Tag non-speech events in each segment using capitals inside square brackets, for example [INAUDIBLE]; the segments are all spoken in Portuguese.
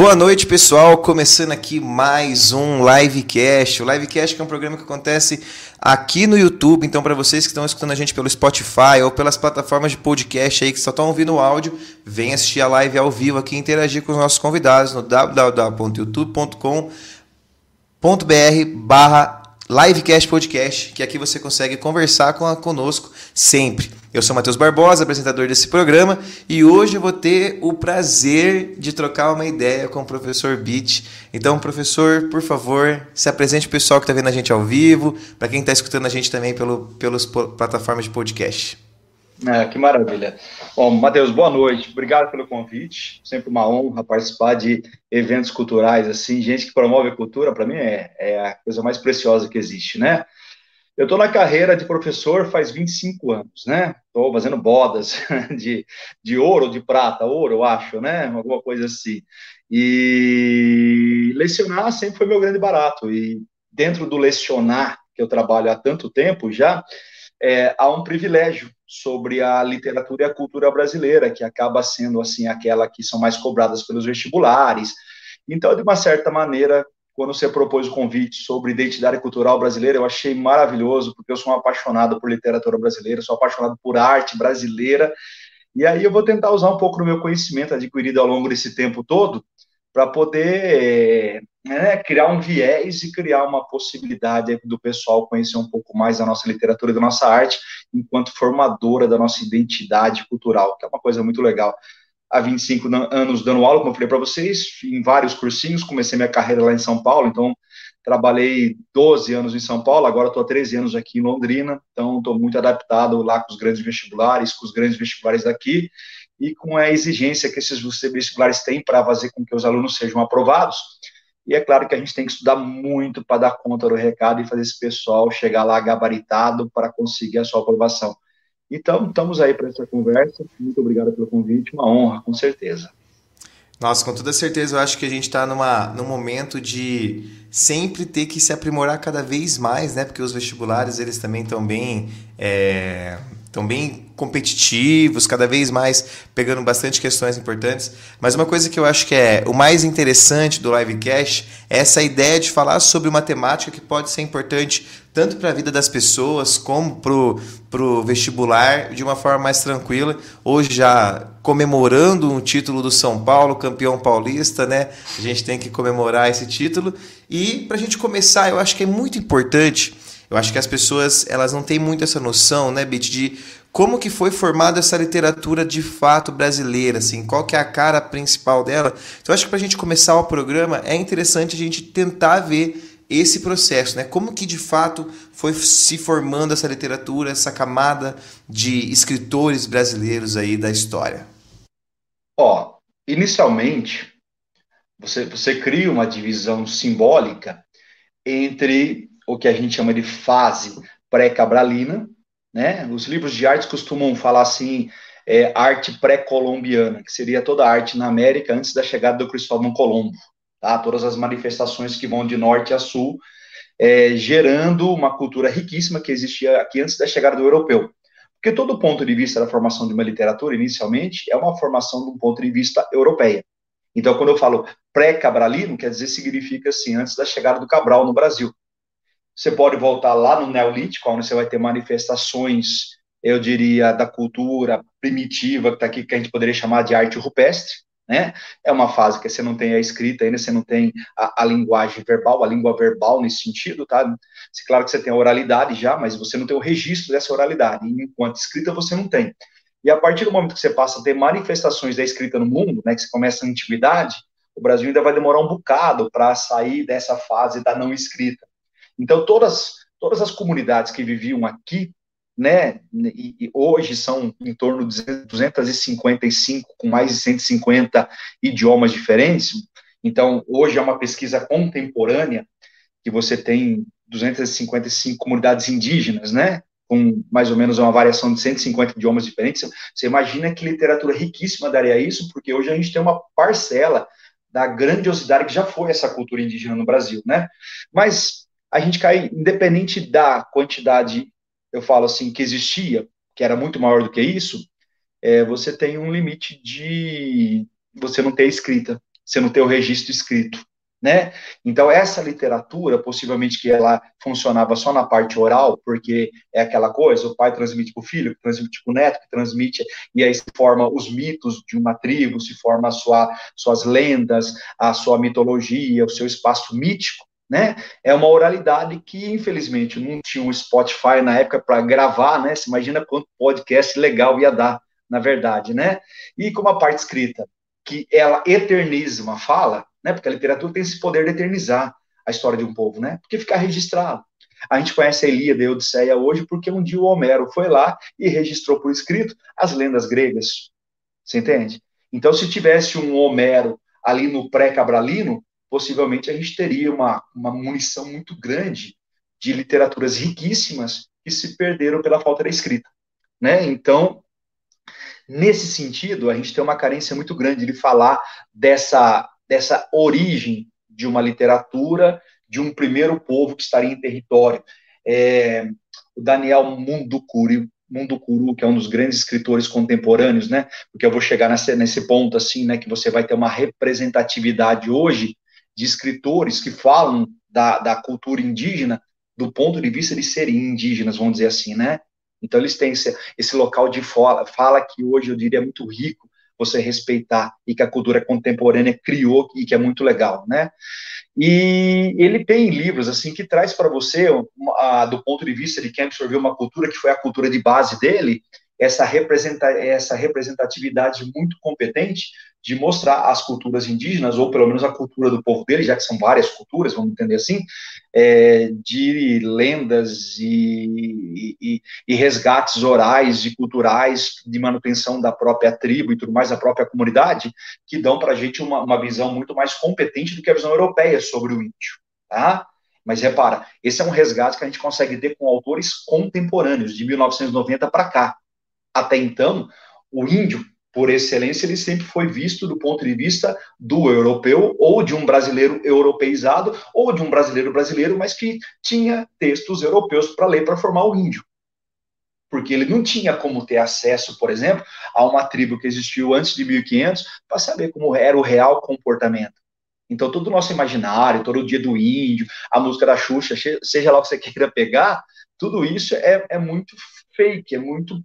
Boa noite, pessoal. Começando aqui mais um livecast. O livecast é um programa que acontece aqui no YouTube. Então, para vocês que estão escutando a gente pelo Spotify ou pelas plataformas de podcast aí que só estão ouvindo o áudio, vem assistir a live ao vivo aqui e interagir com os nossos convidados no www.youtube.com.br Livecast Podcast, que aqui você consegue conversar com a, conosco sempre. Eu sou Matheus Barbosa, apresentador desse programa, e hoje eu vou ter o prazer de trocar uma ideia com o professor Beat. Então, professor, por favor, se apresente o pessoal que está vendo a gente ao vivo, para quem está escutando a gente também pelo, pelas plataformas de podcast. É, que maravilha. Bom, Matheus, boa noite. Obrigado pelo convite. Sempre uma honra participar de eventos culturais assim. Gente que promove a cultura, para mim, é, é, a coisa mais preciosa que existe, né? Eu estou na carreira de professor faz 25 anos, né? Estou fazendo bodas [LAUGHS] de, de ouro ou de prata, ouro, eu acho, né? Alguma coisa assim. E lecionar sempre foi meu grande barato. E dentro do lecionar, que eu trabalho há tanto tempo já, é, há um privilégio sobre a literatura e a cultura brasileira, que acaba sendo assim aquela que são mais cobradas pelos vestibulares. Então, de uma certa maneira, quando você propôs o convite sobre identidade cultural brasileira, eu achei maravilhoso, porque eu sou um apaixonado por literatura brasileira, sou apaixonado por arte brasileira, e aí eu vou tentar usar um pouco do meu conhecimento adquirido ao longo desse tempo todo para poder né, criar um viés e criar uma possibilidade do pessoal conhecer um pouco mais da nossa literatura e da nossa arte, enquanto formadora da nossa identidade cultural, que é uma coisa muito legal. Há 25 anos dando aula, como eu falei para vocês, em vários cursinhos, comecei minha carreira lá em São Paulo, então trabalhei 12 anos em São Paulo, agora estou há 13 anos aqui em Londrina, então estou muito adaptado lá com os grandes vestibulares, com os grandes vestibulares daqui, e com a exigência que esses vestibulares têm para fazer com que os alunos sejam aprovados. E é claro que a gente tem que estudar muito para dar conta do recado e fazer esse pessoal chegar lá gabaritado para conseguir a sua aprovação. Então, estamos aí para essa conversa. Muito obrigado pelo convite, uma honra, com certeza. Nossa, com toda certeza, eu acho que a gente está num momento de sempre ter que se aprimorar cada vez mais, né? Porque os vestibulares, eles também estão bem... É bem competitivos, cada vez mais pegando bastante questões importantes. Mas uma coisa que eu acho que é o mais interessante do livecast é essa ideia de falar sobre uma temática que pode ser importante tanto para a vida das pessoas como para o vestibular de uma forma mais tranquila. Hoje já comemorando um título do São Paulo, campeão paulista, né? A gente tem que comemorar esse título. E para a gente começar, eu acho que é muito importante eu acho que as pessoas elas não têm muito essa noção, né, Bit, de como que foi formada essa literatura de fato brasileira, assim, qual que é a cara principal dela. Então, acho que para a gente começar o programa é interessante a gente tentar ver esse processo, né? Como que de fato foi se formando essa literatura, essa camada de escritores brasileiros aí da história? Ó, inicialmente você, você cria uma divisão simbólica entre o que a gente chama de fase pré-cabralina, né? Os livros de arte costumam falar assim, é, arte pré-colombiana, que seria toda a arte na América antes da chegada do Cristóvão Colombo, tá? Todas as manifestações que vão de norte a sul, é, gerando uma cultura riquíssima que existia aqui antes da chegada do europeu. Porque todo ponto de vista da formação de uma literatura, inicialmente, é uma formação de um ponto de vista europeia. Então, quando eu falo pré-cabralino, quer dizer, significa assim, antes da chegada do Cabral no Brasil. Você pode voltar lá no Neolítico, onde você vai ter manifestações, eu diria, da cultura primitiva, que está aqui, que a gente poderia chamar de arte rupestre, né? É uma fase que você não tem a escrita ainda, você não tem a, a linguagem verbal, a língua verbal nesse sentido, tá? Claro que você tem a oralidade já, mas você não tem o registro dessa oralidade, enquanto escrita você não tem. E a partir do momento que você passa a ter manifestações da escrita no mundo, né, que você começa a antiguidade, o Brasil ainda vai demorar um bocado para sair dessa fase da não escrita. Então, todas, todas as comunidades que viviam aqui, né, e, e hoje são em torno de 255, com mais de 150 idiomas diferentes. Então, hoje é uma pesquisa contemporânea, que você tem 255 comunidades indígenas, né, com mais ou menos uma variação de 150 idiomas diferentes. Você imagina que literatura riquíssima daria isso, porque hoje a gente tem uma parcela da grandiosidade que já foi essa cultura indígena no Brasil, né? Mas a gente cai, independente da quantidade, eu falo assim, que existia, que era muito maior do que isso, é, você tem um limite de você não ter escrita. você não ter o registro escrito né? Então, essa literatura, possivelmente que ela funcionava só na parte oral, porque é aquela coisa, o pai transmite para o filho, transmite para o neto, transmite, e aí se forma os mitos de uma tribo, se forma a sua, suas lendas, a sua mitologia, o seu espaço mítico, né? É uma oralidade que, infelizmente, não tinha um Spotify na época para gravar, né? Você imagina quanto podcast legal ia dar, na verdade, né? E com uma parte escrita, que ela eterniza uma fala, né? Porque a literatura tem esse poder de eternizar a história de um povo, né? Porque ficar registrado. A gente conhece a Ilíada e a Odisseia hoje porque um dia o Homero foi lá e registrou por escrito as lendas gregas. Você entende? Então, se tivesse um Homero ali no pré-cabralino, possivelmente a gente teria uma, uma munição muito grande de literaturas riquíssimas que se perderam pela falta da escrita. Né? Então, nesse sentido, a gente tem uma carência muito grande de falar dessa dessa origem de uma literatura, de um primeiro povo que estaria em território. É, o Daniel Mundukuri, Mundukuru, que é um dos grandes escritores contemporâneos, né? Porque eu vou chegar nesse, nesse ponto assim, né? Que você vai ter uma representatividade hoje de escritores que falam da, da cultura indígena do ponto de vista de serem indígenas, vamos dizer assim, né? Então eles têm esse, esse local de fala, fala que hoje eu diria é muito rico, você respeitar e que a cultura contemporânea criou e que é muito legal, né? E ele tem livros assim que traz para você, do ponto de vista de quem absorveu uma cultura que foi a cultura de base dele, essa, representa, essa representatividade muito competente de mostrar as culturas indígenas, ou pelo menos a cultura do povo dele, já que são várias culturas, vamos entender assim, é, de lendas e, e, e, resgates orais e culturais de manutenção da própria tribo e tudo mais, da própria comunidade, que dão para a gente uma, uma visão muito mais competente do que a visão europeia sobre o índio, tá? Mas repara, esse é um resgate que a gente consegue ter com autores contemporâneos, de 1990 para cá. Até então, o índio, por excelência, ele sempre foi visto do ponto de vista do europeu, ou de um brasileiro europeizado, ou de um brasileiro brasileiro, mas que tinha textos europeus para ler para formar o índio. Porque ele não tinha como ter acesso, por exemplo, a uma tribo que existiu antes de 1500 para saber como era o real comportamento. Então, todo o nosso imaginário, todo o dia do índio, a música da Xuxa, seja lá o que você queira pegar, tudo isso é, é muito fake, é muito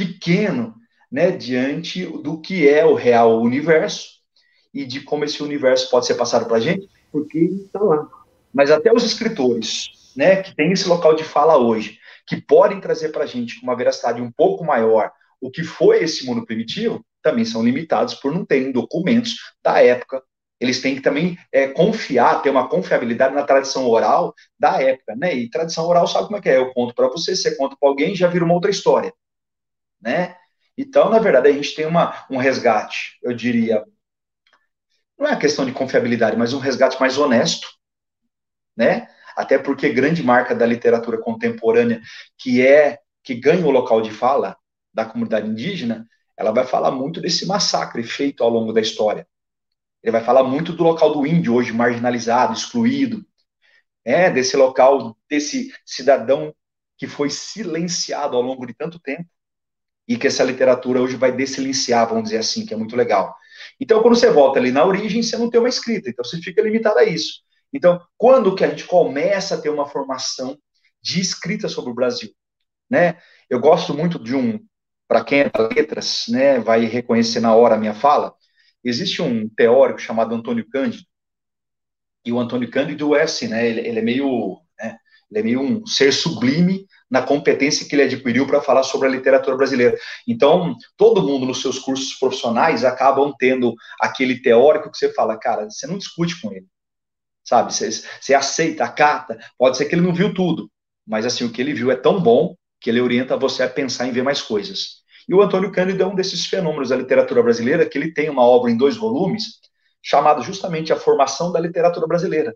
pequeno, né, diante do que é o real universo e de como esse universo pode ser passado para a gente, porque está lá. Mas até os escritores, né, que tem esse local de fala hoje, que podem trazer para a gente uma veracidade um pouco maior o que foi esse mundo primitivo, também são limitados por não terem documentos da época. Eles têm que também é, confiar, ter uma confiabilidade na tradição oral da época, né? E tradição oral sabe como é que é? Eu conto para você, você conta para alguém, já vira uma outra história né? Então, na verdade, a gente tem uma, um resgate, eu diria, não é questão de confiabilidade, mas um resgate mais honesto, né? Até porque grande marca da literatura contemporânea, que é que ganha o local de fala da comunidade indígena, ela vai falar muito desse massacre feito ao longo da história. Ele vai falar muito do local do índio hoje marginalizado, excluído, é desse local desse cidadão que foi silenciado ao longo de tanto tempo e que essa literatura hoje vai desilenciar, vamos dizer assim, que é muito legal. Então, quando você volta ali na origem, você não tem uma escrita, então você fica limitado a isso. Então, quando que a gente começa a ter uma formação de escrita sobre o Brasil? Né? Eu gosto muito de um, para quem é da letras, né, vai reconhecer na hora a minha fala, existe um teórico chamado Antônio Cândido, e o Antônio Cândido é assim, né, ele, ele é meio, né, ele é meio um ser sublime na competência que ele adquiriu para falar sobre a literatura brasileira. Então, todo mundo nos seus cursos profissionais acabam tendo aquele teórico que você fala, cara, você não discute com ele, sabe? Você, você aceita, acata, pode ser que ele não viu tudo, mas assim, o que ele viu é tão bom que ele orienta você a pensar em ver mais coisas. E o Antônio Cândido é um desses fenômenos da literatura brasileira, que ele tem uma obra em dois volumes, chamada justamente A Formação da Literatura Brasileira.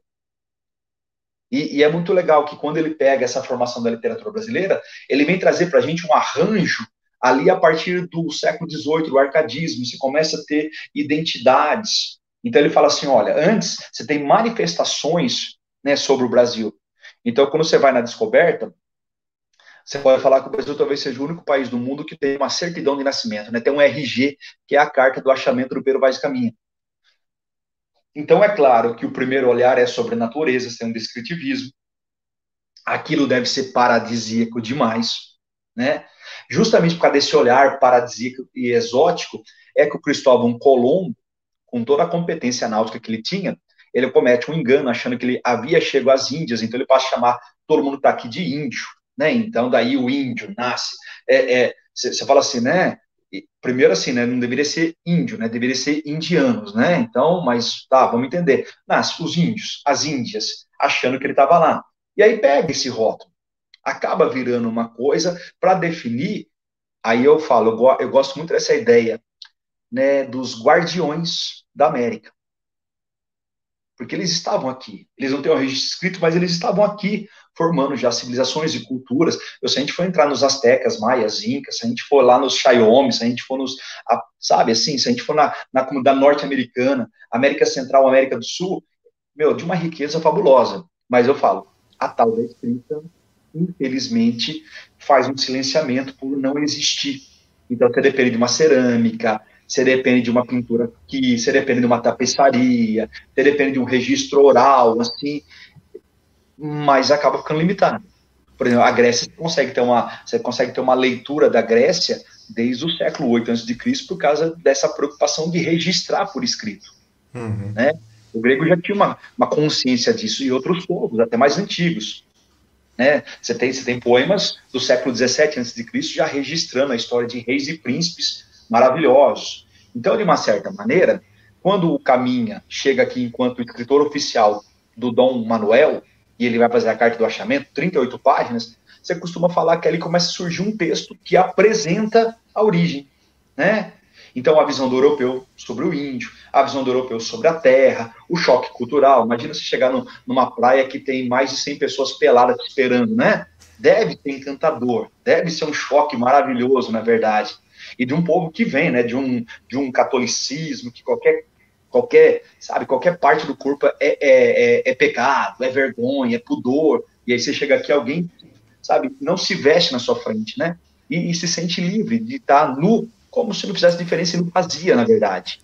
E, e, é muito legal que quando ele pega essa formação da literatura brasileira, ele vem trazer para a gente um arranjo ali a partir do século XVIII, do arcadismo, você começa a ter identidades. Então ele fala assim, olha, antes você tem manifestações né, sobre o Brasil. Então quando você vai na descoberta, você pode falar que o Brasil talvez seja o único país do mundo que tem uma certidão de nascimento, né? Tem um RG, que é a carta do achamento do Peru Vaz Caminha. Então, é claro que o primeiro olhar é sobre a natureza, tem um descritivismo. Aquilo deve ser paradisíaco demais, né? Justamente por causa desse olhar paradisíaco e exótico, é que o Cristóvão Colombo, com toda a competência náutica que ele tinha, ele comete um engano achando que ele havia chegado às Índias, então ele passa a chamar todo mundo que está aqui de índio, né? Então daí o índio nasce. Você é, é, fala assim, né? Primeiro assim, né? Não deveria ser índio, né? Deveria ser indianos, né? Então, mas tá, vamos entender. Nasce os índios, as Índias, achando que ele estava lá. E aí pega esse rótulo, acaba virando uma coisa para definir. Aí eu falo, eu, eu gosto muito dessa ideia, né? Dos guardiões da América porque eles estavam aqui. Eles não têm o registro escrito, mas eles estavam aqui formando já civilizações e culturas. Eu, se a gente for entrar nos astecas, maias, incas, se a gente for lá nos Xiaomi, se a gente for nos, sabe assim, se a gente for na, na comunidade norte-americana, América Central, América do Sul, meu, de uma riqueza fabulosa. Mas eu falo, a tal da escrita, infelizmente, faz um silenciamento por não existir. Então, você depende de uma cerâmica, você depende de uma pintura aqui, você depende de uma tapeçaria, você depende de um registro oral, assim, mas acaba ficando limitado. Por exemplo, a Grécia consegue ter uma, você consegue ter uma leitura da Grécia desde o século 8 a.C. por causa dessa preocupação de registrar por escrito. Uhum. Né? O grego já tinha uma, uma consciência disso e outros povos, até mais antigos. Né? Você, tem, você tem poemas do século 17 a.C. já registrando a história de reis e príncipes maravilhosos. Então, de uma certa maneira, quando o Caminha chega aqui enquanto escritor oficial do Dom Manuel, e ele vai fazer a carta do achamento, 38 páginas, você costuma falar que ali começa a surgir um texto que apresenta a origem, né? Então, a visão do europeu sobre o índio, a visão do europeu sobre a terra, o choque cultural. Imagina se chegar no, numa praia que tem mais de 100 pessoas peladas esperando, né? Deve ser encantador, deve ser um choque maravilhoso, na verdade e de um povo que vem, né, de um, de um catolicismo, que qualquer, qualquer, sabe, qualquer parte do corpo é, é, é, é pecado, é vergonha, é pudor, e aí você chega aqui, alguém, sabe, não se veste na sua frente, né, e, e se sente livre de estar nu, como se não fizesse diferença e não fazia, na verdade.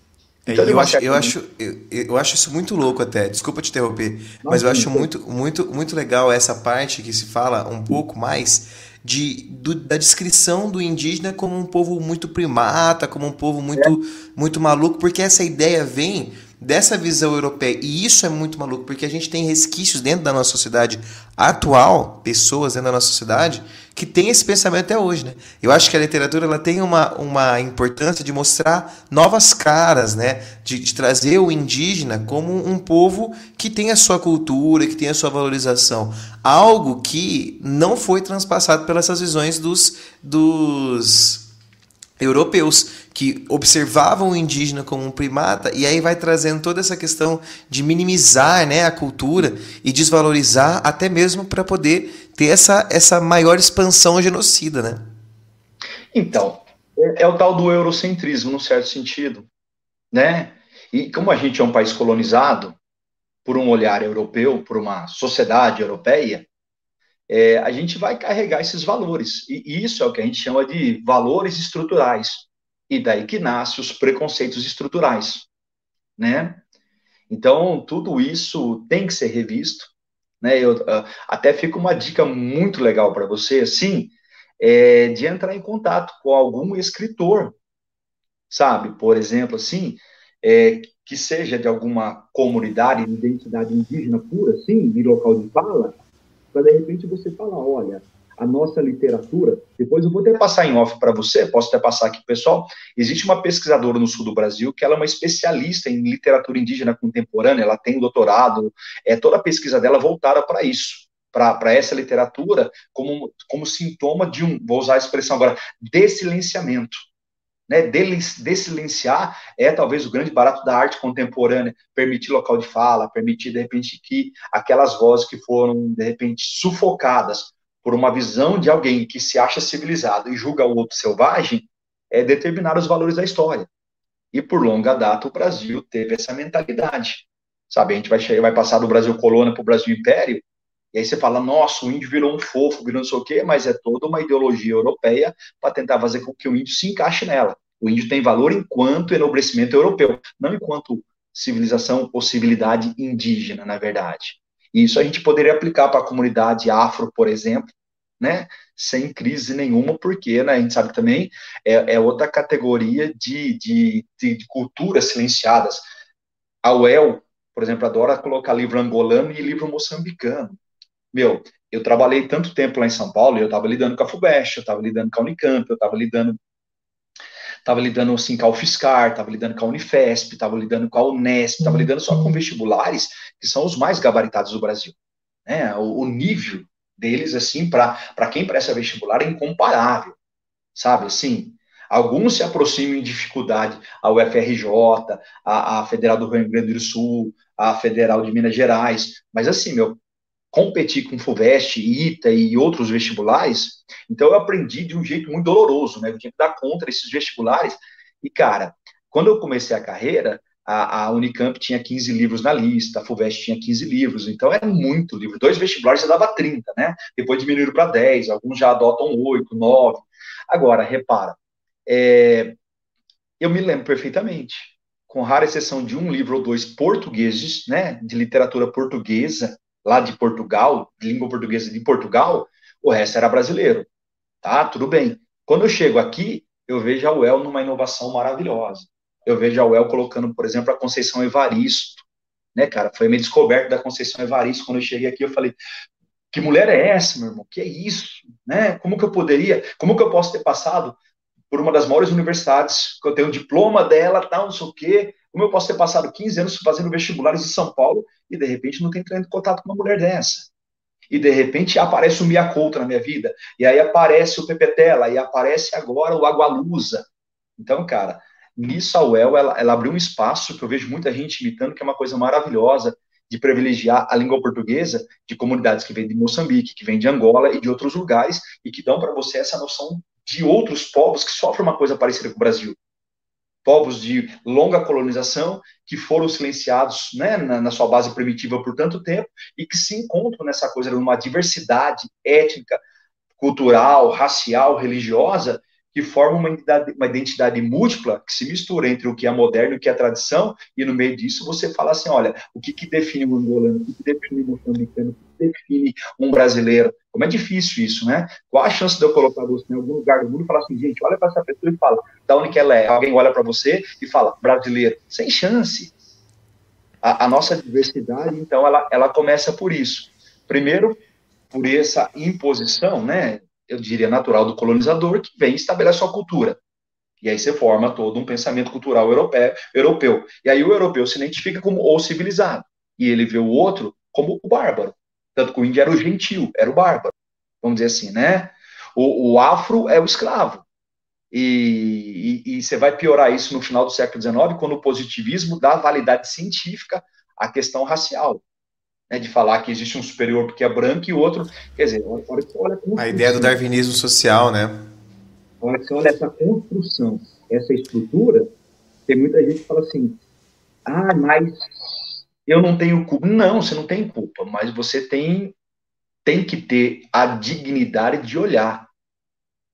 É, então, eu, acho, eu, acho, eu, eu, acho isso muito louco até, desculpa te interromper, mas eu acho muito, muito, muito legal essa parte que se fala um pouco mais de, do, da descrição do indígena como um povo muito primata, como um povo muito, é. muito maluco, porque essa ideia vem dessa visão europeia. E isso é muito maluco, porque a gente tem resquícios dentro da nossa sociedade atual, pessoas dentro da nossa sociedade, que tem esse pensamento até hoje. Né? Eu acho que a literatura ela tem uma, uma importância de mostrar novas caras, né? de, de trazer o indígena como um povo que tem a sua cultura, que tem a sua valorização. Algo que não foi transpassado pelas visões dos, dos europeus que observavam o indígena como um primata e aí vai trazendo toda essa questão de minimizar né, a cultura e desvalorizar até mesmo para poder ter essa, essa maior expansão genocida, né? Então, é, é o tal do eurocentrismo, num certo sentido, né? E como a gente é um país colonizado por um olhar europeu, por uma sociedade europeia, é, a gente vai carregar esses valores. E isso é o que a gente chama de valores estruturais. E daí que nasce os preconceitos estruturais, né? Então, tudo isso tem que ser revisto, né? Eu, uh, até fica uma dica muito legal para você, assim, é, de entrar em contato com algum escritor, sabe? Por exemplo, assim, é, que seja de alguma comunidade de identidade indígena pura, assim, de local de fala, para de repente você falar, olha, a nossa literatura, depois eu vou até passar em off para você, posso até passar aqui pessoal, existe uma pesquisadora no sul do Brasil que ela é uma especialista em literatura indígena contemporânea, ela tem um doutorado, é toda a pesquisa dela voltada para isso, para essa literatura como, como sintoma de um, vou usar a expressão agora, desilenciamento. Né, desilenciar é talvez o grande barato da arte contemporânea, permitir local de fala, permitir, de repente, que aquelas vozes que foram, de repente, sufocadas por uma visão de alguém que se acha civilizado e julga o outro selvagem, é determinar os valores da história. E por longa data o Brasil teve essa mentalidade. Sabe, a gente vai, chegar, vai passar do Brasil colônia para o Brasil império, e aí você fala, nossa, o índio virou um fofo, virou não sei o quê, mas é toda uma ideologia europeia para tentar fazer com que o índio se encaixe nela. O índio tem valor enquanto enobrecimento europeu, não enquanto civilização ou civilidade indígena, na verdade. E isso a gente poderia aplicar para a comunidade afro, por exemplo, né? Sem crise nenhuma, porque né, a gente sabe também é, é outra categoria de, de, de, de culturas silenciadas. A UEL, por exemplo, adora colocar livro angolano e livro moçambicano. Meu, eu trabalhei tanto tempo lá em São Paulo, eu estava lidando com a FUBEST, eu estava lidando com a Unicamp, eu estava lidando estava lidando assim com a UFSCar, estava lidando com a Unifesp, estava lidando com a Unesp, estava lidando só com vestibulares que são os mais gabaritados do Brasil. Né? O, o nível deles, assim, para quem presta vestibular é incomparável, sabe? Assim, alguns se aproximam em dificuldade ao UFRJ, a, a Federal do Rio Grande do Sul, a Federal de Minas Gerais, mas assim, meu, competir com FUVEST, ITA e outros vestibulares, então eu aprendi de um jeito muito doloroso, né? Eu tinha que dar conta desses vestibulares. E, cara, quando eu comecei a carreira, a, a, Unicamp tinha 15 livros na lista, a FUVEST tinha 15 livros, então era muito livro. Dois vestibulares já dava 30, né? Depois diminuíram para 10, alguns já adotam 8, 9. Agora, repara, é, eu me lembro perfeitamente, com rara exceção de um livro ou dois portugueses, né, de literatura portuguesa, lá de Portugal, de língua portuguesa de Portugal, o resto era brasileiro. Tá? Tudo bem. Quando eu chego aqui, eu vejo a UEL numa inovação maravilhosa. Eu vejo a UEL colocando, por exemplo, a Conceição Evaristo. Né, cara? Foi minha descoberta da Conceição Evaristo. Quando eu cheguei aqui, eu falei: que mulher é essa, meu irmão? Que é isso? Né? Como que eu poderia, como que eu posso ter passado por uma das maiores universidades, que eu tenho diploma dela, tal, não sei o quê, como eu posso ter passado 15 anos fazendo vestibulares em São Paulo e de repente não tenho entrando em contato com uma mulher dessa? E de repente aparece o Mia Couto na minha vida, e aí aparece o Pepetela, e aparece agora o Agualusa. Então, cara, nisso a UEL, ela, ela abriu um espaço que eu vejo muita gente imitando, que é uma coisa maravilhosa, de privilegiar a língua portuguesa de comunidades que vêm de Moçambique, que vêm de Angola e de outros lugares, e que dão para você essa noção de outros povos que sofrem uma coisa parecida com o Brasil povos de longa colonização que foram silenciados né, na, na, sua base primitiva por tanto tempo e que se encontram nessa coisa de uma diversidade étnica, cultural, racial, religiosa que forma uma identidade, uma identidade múltipla que se mistura entre o que é moderno e o que é tradição, e no meio disso você fala assim, olha, o que, que define um angolano, o que, que define um moçambicano, o define um brasileiro, como é difícil isso, né? Qual a chance de eu colocar você em algum lugar do mundo e falar assim, gente, olha para essa pessoa e fala, da onde que ela é? Alguém olha para você e fala, brasileiro, sem chance. A, a nossa diversidade, então, ela, ela começa por isso. Primeiro, por essa imposição, né? eu diria, natural do colonizador, que vem e estabelece sua cultura. E aí você forma todo um pensamento cultural europeu, europeu. E aí o europeu se identifica como o civilizado. E ele vê o outro como o bárbaro. Tanto que o índio era o gentil, era o bárbaro. Vamos dizer assim, né? O, o afro é o escravo. E, e, e, você vai piorar isso no final do século XIX, quando o positivismo dá validade científica à questão racial né, de falar que existe um superior porque é branco e outro. Quer dizer, olha, olha como. A ideia do darwinismo social, né? Olha, você olha essa construção, essa estrutura, tem muita gente que fala assim: ah, mas eu não tenho culpa. Não, você não tem culpa, mas você tem, tem que ter a dignidade de olhar.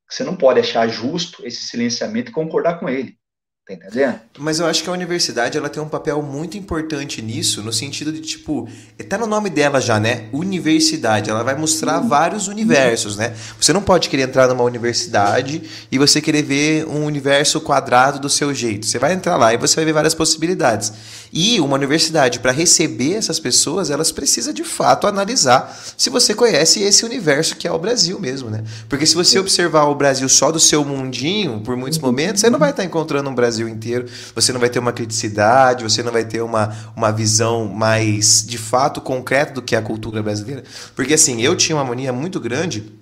Você não pode achar justo esse silenciamento e concordar com ele. Tá entendendo? Mas eu acho que a universidade ela tem um papel muito importante nisso, no sentido de, tipo, tá no nome dela já, né? Universidade. Ela vai mostrar uhum. vários universos, né? Você não pode querer entrar numa universidade e você querer ver um universo quadrado do seu jeito. Você vai entrar lá e você vai ver várias possibilidades. E uma universidade, para receber essas pessoas, elas precisa de fato analisar se você conhece esse universo que é o Brasil mesmo, né? Porque se você observar o Brasil só do seu mundinho, por muitos momentos, você não vai estar encontrando um Brasil Brasil inteiro, você não vai ter uma criticidade, você não vai ter uma, uma visão mais de fato concreta do que é a cultura brasileira. Porque assim, eu tinha uma mania muito grande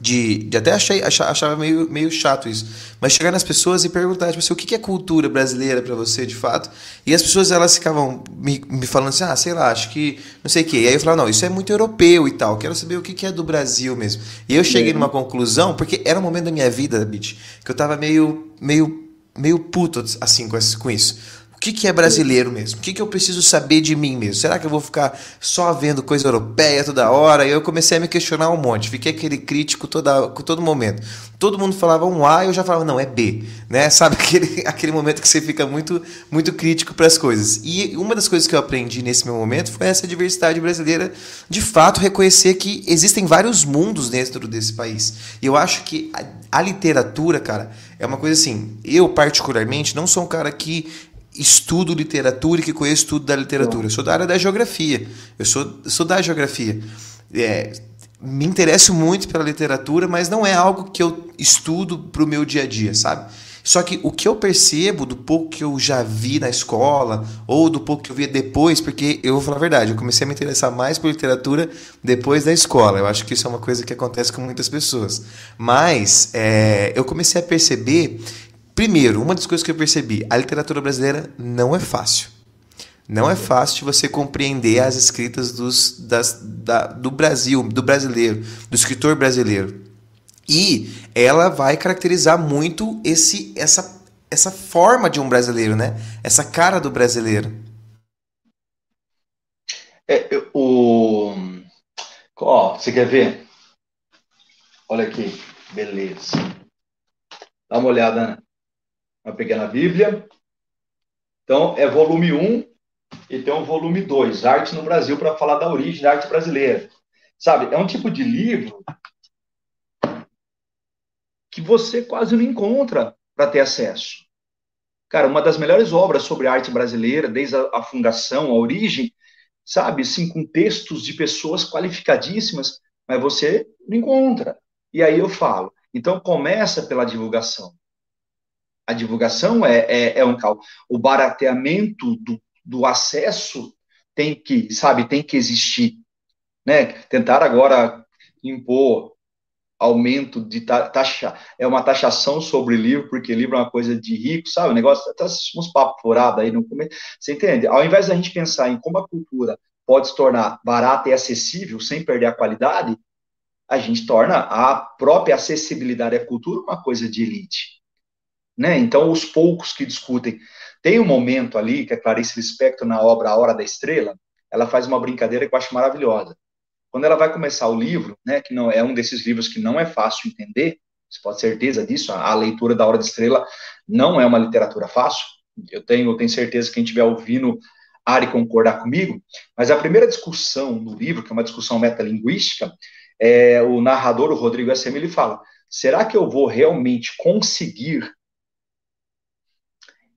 de, de até achei, achava meio, meio chato isso, mas chegar nas pessoas e perguntar tipo assim, o que é cultura brasileira para você de fato, e as pessoas elas ficavam me, me falando assim, ah, sei lá, acho que não sei o que, e aí eu falava, não, isso é muito europeu e tal, quero saber o que é do Brasil mesmo, e eu cheguei numa conclusão, porque era um momento da minha vida, Bit, que eu tava meio, meio meio puto assim com, isso. Que, que é brasileiro mesmo? O que, que eu preciso saber de mim mesmo? Será que eu vou ficar só vendo coisa europeia toda hora? E eu comecei a me questionar um monte. Fiquei aquele crítico toda, todo momento. Todo mundo falava um A e eu já falava, não, é B. Né? [LAUGHS] Sabe aquele, aquele momento que você fica muito, muito crítico para as coisas. E uma das coisas que eu aprendi nesse meu momento foi essa diversidade brasileira, de fato, reconhecer que existem vários mundos dentro desse país. E eu acho que a, a literatura, cara, é uma coisa assim. Eu, particularmente, não sou um cara que estudo literatura e que conheço tudo da literatura. Eu sou da área da geografia. Eu sou, sou da geografia. É, me interesso muito pela literatura, mas não é algo que eu estudo para o meu dia a dia, sabe? Só que o que eu percebo do pouco que eu já vi na escola, ou do pouco que eu via depois, porque eu vou falar a verdade, eu comecei a me interessar mais por literatura depois da escola. Eu acho que isso é uma coisa que acontece com muitas pessoas. Mas é, eu comecei a perceber Primeiro, uma das coisas que eu percebi, a literatura brasileira não é fácil. Não é fácil você compreender as escritas dos, das, da, do Brasil, do brasileiro, do escritor brasileiro. E ela vai caracterizar muito esse, essa, essa forma de um brasileiro, né? Essa cara do brasileiro. É, o... Ó, você quer ver? Olha aqui, beleza. Dá uma olhada, né? Uma pequena Bíblia. Então, é volume 1 e tem um volume 2, Arte no Brasil, para falar da origem da arte brasileira. Sabe, é um tipo de livro que você quase não encontra para ter acesso. Cara, uma das melhores obras sobre arte brasileira, desde a, a fundação, a origem, sabe, assim, com textos de pessoas qualificadíssimas, mas você não encontra. E aí eu falo, então começa pela divulgação a divulgação é, é, é um caos. O barateamento do, do acesso tem que, sabe, tem que existir. Né? Tentar agora impor aumento de taxa, é uma taxação sobre livro, porque livro é uma coisa de rico, sabe? O negócio tá uns papos furados aí no começo. Você entende? Ao invés da gente pensar em como a cultura pode se tornar barata e acessível sem perder a qualidade, a gente torna a própria acessibilidade à cultura uma coisa de elite né? Então, os poucos que discutem. Tem um momento ali que a Clarice Lispector, na obra A Hora da Estrela, ela faz uma brincadeira que eu acho maravilhosa. Quando ela vai começar o livro, né, que não é um desses livros que não é fácil entender, você pode ter certeza disso, a, a leitura da Hora da Estrela não é uma literatura fácil. Eu tenho, eu tenho certeza que quem estiver ouvindo Ari concordar comigo, mas a primeira discussão no livro, que é uma discussão metalinguística, é, o narrador, o Rodrigo S.M., ele fala, será que eu vou realmente conseguir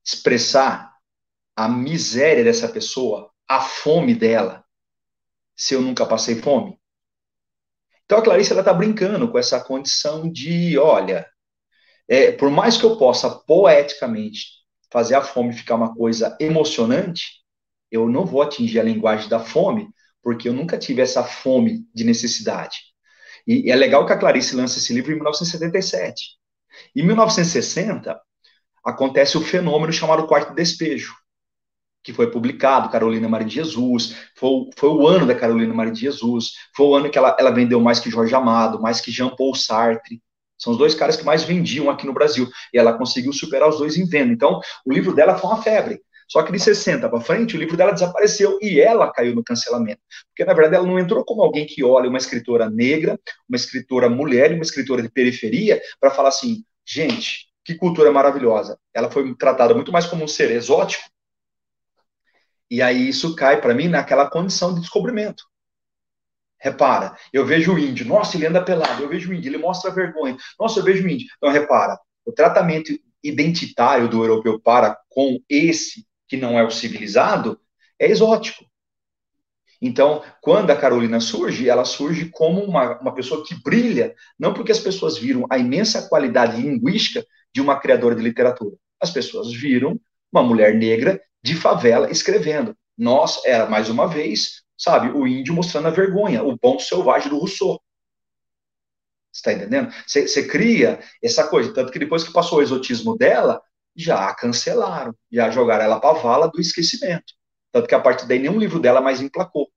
expressar a miséria dessa pessoa, a fome dela, se eu nunca passei fome? Então a Clarice ela está brincando com essa condição de, olha, é, por mais que eu possa poeticamente fazer a fome ficar uma coisa emocionante, eu não vou atingir a linguagem da fome, porque eu nunca tive essa fome de necessidade. E, e é legal que a Clarice lança esse livro em 1977. Em 1960, acontece o fenômeno chamado quarto despejo, que foi publicado, Carolina Maria de Jesus, foi, foi o ano da Carolina Maria de Jesus, foi o ano que ela, ela vendeu mais que Jorge Amado, mais que Jean-Paul Sartre, são os dois caras que mais vendiam aqui no Brasil, e ela conseguiu superar os dois em venda, então o livro dela foi uma febre, só que de 60 para frente, o livro dela desapareceu e ela caiu no cancelamento. Porque, na verdade, ela não entrou como alguém que olha uma escritora negra, uma escritora mulher uma escritora de periferia para falar assim: gente, que cultura maravilhosa. Ela foi tratada muito mais como um ser exótico. E aí isso cai para mim naquela condição de descobrimento. Repara, eu vejo o índio, nossa, ele anda pelado, eu vejo o índio, ele mostra vergonha, nossa, eu vejo o índio. Então, repara, o tratamento identitário do europeu para com esse que não é o civilizado é exótico. Então, quando a Carolina surge, ela surge como uma, uma pessoa que brilha, não porque as pessoas viram a imensa qualidade linguística de uma criadora de literatura. As pessoas viram uma mulher negra de favela escrevendo. Nós, era mais uma vez, sabe, o índio mostrando a vergonha, o bom selvagem do Rousseau. Está entendendo? Você cria essa coisa. Tanto que depois que passou o exotismo dela, já a cancelaram, já jogaram ela para a vala do esquecimento. Tanto que a partir daí nenhum livro dela mais emplacou.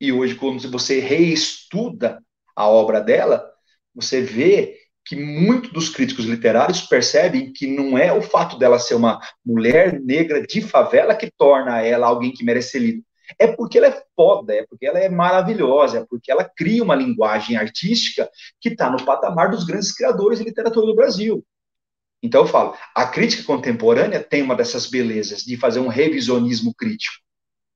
E hoje, quando você reestuda a obra dela, você vê que muitos dos críticos literários percebem que não é o fato dela ser uma mulher negra de favela que torna ela alguém que merece ser lido. É porque ela é foda, é porque ela é maravilhosa, é porque ela cria uma linguagem artística que está no patamar dos grandes criadores de literatura do Brasil. Então eu falo, a crítica contemporânea tem uma dessas belezas de fazer um revisionismo crítico,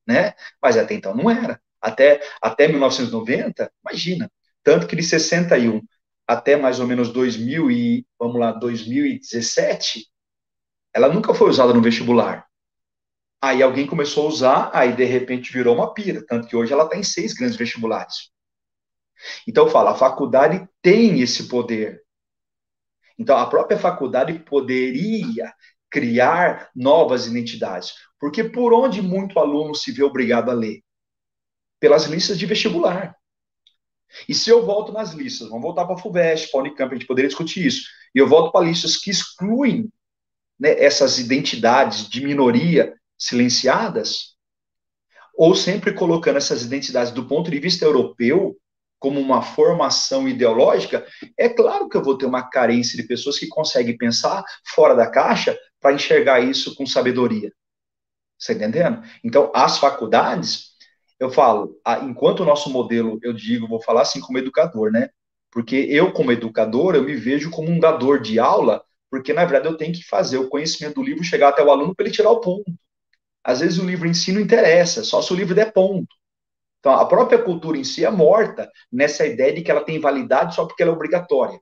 né? Mas até então não era. Até, até 1990, imagina. Tanto que de 61 até mais ou menos 2000 e, vamos lá, 2017, ela nunca foi usada no vestibular. Aí alguém começou a usar, aí de repente virou uma pira, tanto que hoje ela está em seis grandes vestibulares. Então, fala, a faculdade tem esse poder. Então, a própria faculdade poderia criar novas identidades. Porque por onde muito aluno se vê obrigado a ler? Pelas listas de vestibular. E se eu volto nas listas, vamos voltar para a FUVEST, para a Unicamp, a gente poderia discutir isso, e eu volto para listas que excluem né, essas identidades de minoria silenciadas, ou sempre colocando essas identidades do ponto de vista europeu como uma formação ideológica, é claro que eu vou ter uma carência de pessoas que conseguem pensar fora da caixa para enxergar isso com sabedoria. Você está entendendo? Então, as faculdades, eu falo, enquanto o nosso modelo, eu digo, vou falar assim como educador, né? Porque eu, como educador, eu me vejo como um dador de aula, porque na verdade eu tenho que fazer o conhecimento do livro chegar até o aluno para ele tirar o ponto. Às vezes o livro em si não interessa, só se o livro der ponto. Então, a própria cultura em si é morta nessa ideia de que ela tem validade só porque ela é obrigatória.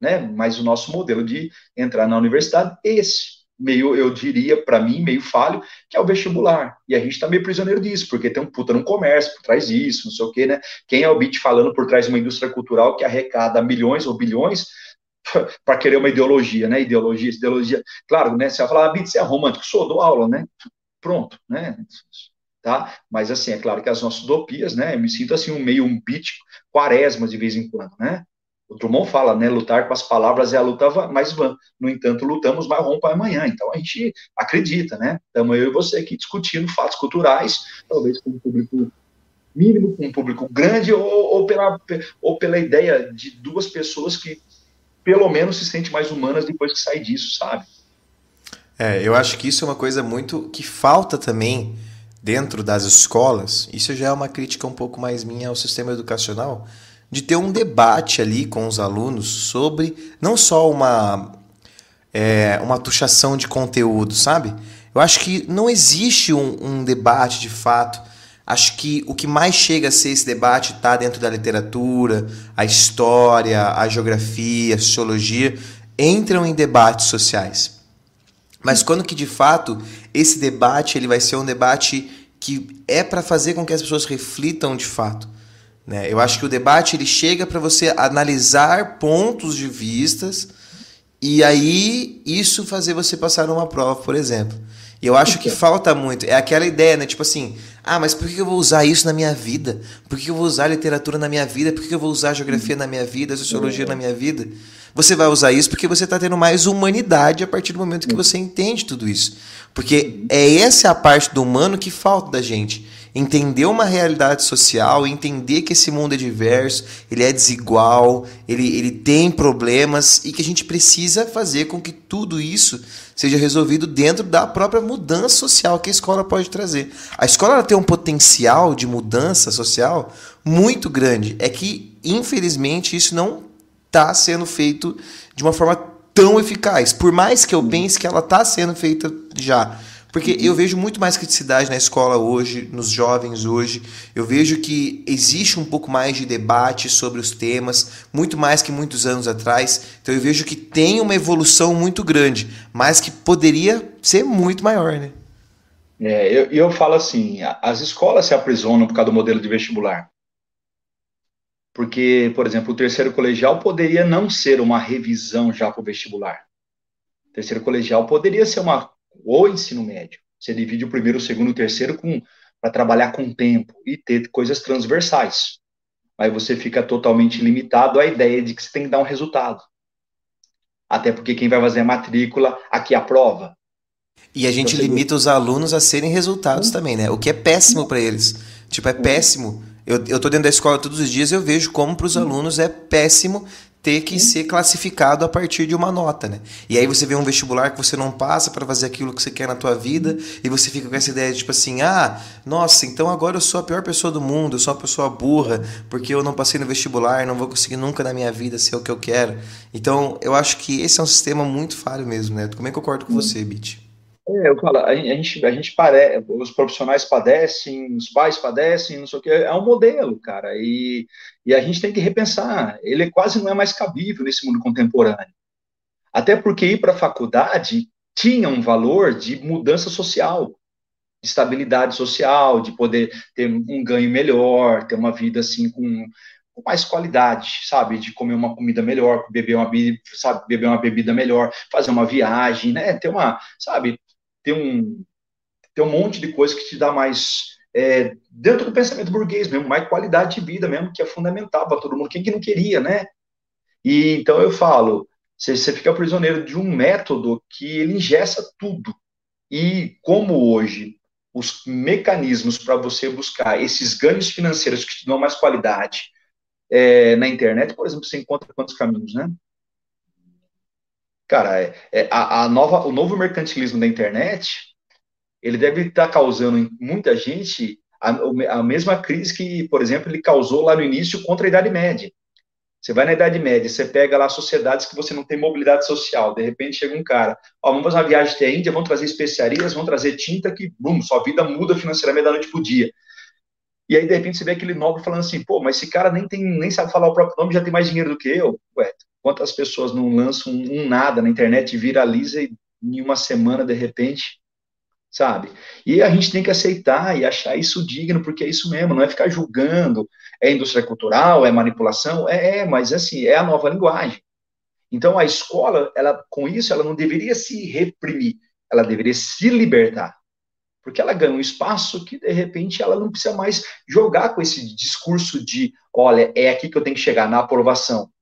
Né? Mas o nosso modelo de entrar na universidade é esse meio, eu diria, para mim, meio falho, que é o vestibular. E a gente tá meio prisioneiro disso, porque tem um puta no comércio por trás disso, não sei o quê, né? Quem é o BIT falando por trás de uma indústria cultural que arrecada milhões ou bilhões [LAUGHS] para querer uma ideologia, né? Ideologia, ideologia. Claro, né? Você vai falar, ah, BIT, você é romântico, sou, dou aula, né? Pronto, né? Tá? Mas assim, é claro que as nossas utopias, né? Eu me sinto assim um meio um beat quaresma de vez em quando, né? O Drummond fala, né? Lutar com as palavras é a luta mais vã. No entanto, lutamos mais rompa amanhã. Então a gente acredita, né? Estamos eu e você aqui discutindo fatos culturais, talvez com um público mínimo, com um público grande, ou, ou, pela, ou pela ideia de duas pessoas que pelo menos se sentem mais humanas depois que sai disso, sabe? É, eu acho que isso é uma coisa muito que falta também dentro das escolas. Isso já é uma crítica um pouco mais minha ao sistema educacional de ter um debate ali com os alunos sobre não só uma, é, uma tuchação de conteúdo, sabe? Eu acho que não existe um, um debate de fato. Acho que o que mais chega a ser esse debate está dentro da literatura, a história, a geografia, a sociologia, entram em debates sociais. Mas quando que de fato esse debate ele vai ser um debate que é para fazer com que as pessoas reflitam de fato. Né? Eu acho que o debate ele chega para você analisar pontos de vistas e aí isso fazer você passar numa prova, por exemplo. E eu acho que falta muito. É aquela ideia, né? Tipo assim, ah, mas por que eu vou usar isso na minha vida? Por que eu vou usar literatura na minha vida? Por que eu vou usar geografia na minha vida, sociologia na minha vida? Você vai usar isso porque você está tendo mais humanidade a partir do momento que você entende tudo isso. Porque é essa a parte do humano que falta da gente entender uma realidade social, entender que esse mundo é diverso, ele é desigual, ele, ele tem problemas e que a gente precisa fazer com que tudo isso seja resolvido dentro da própria mudança social que a escola pode trazer. A escola tem um potencial de mudança social muito grande. É que, infelizmente, isso não está sendo feito de uma forma tão eficaz. Por mais que eu pense que ela está sendo feita já. Porque eu vejo muito mais criticidade na escola hoje, nos jovens hoje. Eu vejo que existe um pouco mais de debate sobre os temas, muito mais que muitos anos atrás. Então eu vejo que tem uma evolução muito grande, mas que poderia ser muito maior, né? É, eu, eu falo assim, as escolas se aprisionam por causa do modelo de vestibular. Porque, por exemplo, o terceiro colegial poderia não ser uma revisão já para o vestibular. O terceiro colegial poderia ser uma o ensino médio. Você divide o primeiro, o segundo o terceiro para trabalhar com tempo e ter coisas transversais. Aí você fica totalmente limitado à ideia de que você tem que dar um resultado. Até porque quem vai fazer a matrícula aqui aprova. E a gente então, limita os alunos a serem resultados também, né? O que é péssimo para eles. Tipo, é péssimo. Eu, eu tô dentro da escola todos os dias e eu vejo como para os alunos é péssimo ter que ser classificado a partir de uma nota, né? E aí você vê um vestibular que você não passa para fazer aquilo que você quer na tua vida e você fica com essa ideia de tipo assim, ah, nossa, então agora eu sou a pior pessoa do mundo, eu sou uma pessoa burra porque eu não passei no vestibular, não vou conseguir nunca na minha vida ser o que eu quero. Então, eu acho que esse é um sistema muito falho mesmo, né? Como é que eu concordo com você, Bit? É, eu falo, a gente, a gente parece, os profissionais padecem, os pais padecem, não sei o que, é um modelo, cara, e, e a gente tem que repensar, ele quase não é mais cabível nesse mundo contemporâneo. Até porque ir para a faculdade tinha um valor de mudança social, de estabilidade social, de poder ter um ganho melhor, ter uma vida assim com, com mais qualidade, sabe? De comer uma comida melhor, beber uma, sabe? beber uma bebida melhor, fazer uma viagem, né? Ter uma, sabe? Ter um, ter um monte de coisa que te dá mais, é, dentro do pensamento burguês mesmo, mais qualidade de vida mesmo, que é fundamental para todo mundo. Quem que não queria, né? E então eu falo, você, você fica prisioneiro de um método que ele ingessa tudo. E como hoje os mecanismos para você buscar esses ganhos financeiros que te dão mais qualidade é, na internet, por exemplo, você encontra quantos caminhos, né? Cara, é, é, a, a, nova, o novo mercantilismo da internet, ele deve estar causando em muita gente a, a mesma crise que, por exemplo, ele causou lá no início contra a Idade Média. Você vai na Idade Média, você pega lá sociedades que você não tem mobilidade social. De repente chega um cara, ó, vamos fazer uma viagem até a Índia, vamos trazer especiarias, vamos trazer tinta, que, bum, sua vida muda financeiramente da noite pro dia. E aí, de repente, você vê aquele nobre falando assim, pô, mas esse cara nem, tem, nem sabe falar o próprio nome, já tem mais dinheiro do que eu. Ué, Quantas pessoas não lançam um, nada na internet viraliza em uma semana, de repente, sabe? E a gente tem que aceitar e achar isso digno, porque é isso mesmo, não é ficar julgando, é indústria cultural, é manipulação, é, é mas assim, é a nova linguagem. Então a escola, ela com isso, ela não deveria se reprimir, ela deveria se libertar. Porque ela ganha um espaço que, de repente, ela não precisa mais jogar com esse discurso de, olha, é aqui que eu tenho que chegar, na aprovação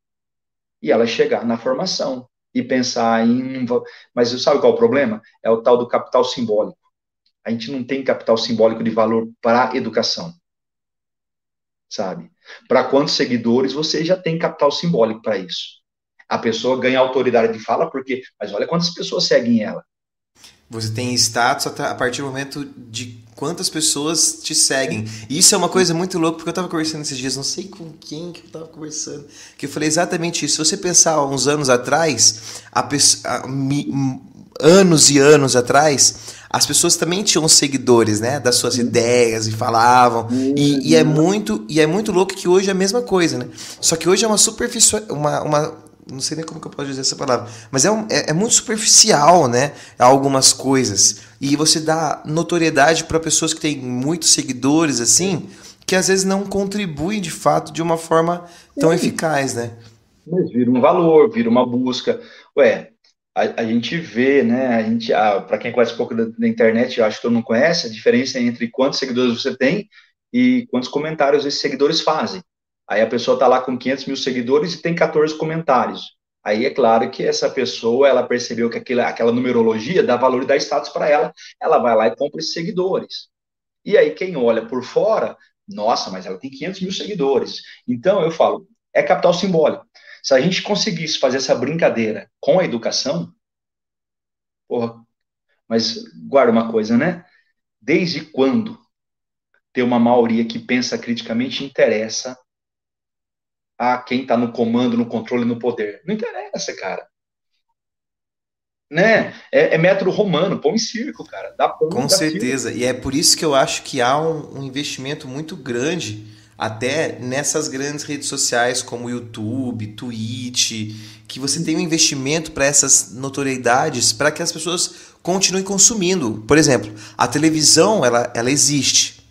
e ela chegar na formação e pensar em. Mas sabe qual é o problema? É o tal do capital simbólico. A gente não tem capital simbólico de valor para a educação. Sabe? Para quantos seguidores você já tem capital simbólico para isso? A pessoa ganha autoridade de fala porque, mas olha quantas pessoas seguem ela. Você tem status a partir do momento de quantas pessoas te seguem. E isso é uma coisa muito louca, porque eu estava conversando esses dias, não sei com quem que eu estava conversando, que eu falei exatamente isso. Se você pensar uns anos atrás, a, anos e anos atrás, as pessoas também tinham seguidores, né, das suas ideias e falavam. E, e, é muito e é muito louco que hoje é a mesma coisa, né? Só que hoje é uma superfície, uma, uma não sei nem como que eu posso dizer essa palavra, mas é, um, é, é, muito superficial, né? Algumas coisas. E você dá notoriedade para pessoas que têm muitos seguidores, assim, que às vezes não contribuem de fato de uma forma tão eficaz, né? Mas vira um valor, vira uma busca. Ué, a, a gente vê, né? A gente, para quem conhece um pouco da, da, internet, eu acho que todo mundo conhece a diferença entre quantos seguidores você tem e quantos comentários esses seguidores fazem. Aí a pessoa está lá com 500 mil seguidores e tem 14 comentários. Aí é claro que essa pessoa, ela percebeu que aquela, aquela numerologia dá valor e dá status para ela, ela vai lá e compra esses seguidores. E aí quem olha por fora, nossa, mas ela tem 500 mil seguidores. Então eu falo, é capital simbólico. Se a gente conseguisse fazer essa brincadeira com a educação, porra, mas guarda uma coisa, né? Desde quando ter uma maioria que pensa criticamente interessa a quem está no comando, no controle, no poder. Não interessa, cara. Né? É, é método romano, pão em circo, cara. Dá pão, Com dá certeza. Tiro. E é por isso que eu acho que há um, um investimento muito grande até nessas grandes redes sociais como YouTube, Twitch, que você tem um investimento para essas notoriedades para que as pessoas continuem consumindo. Por exemplo, a televisão ela, ela existe.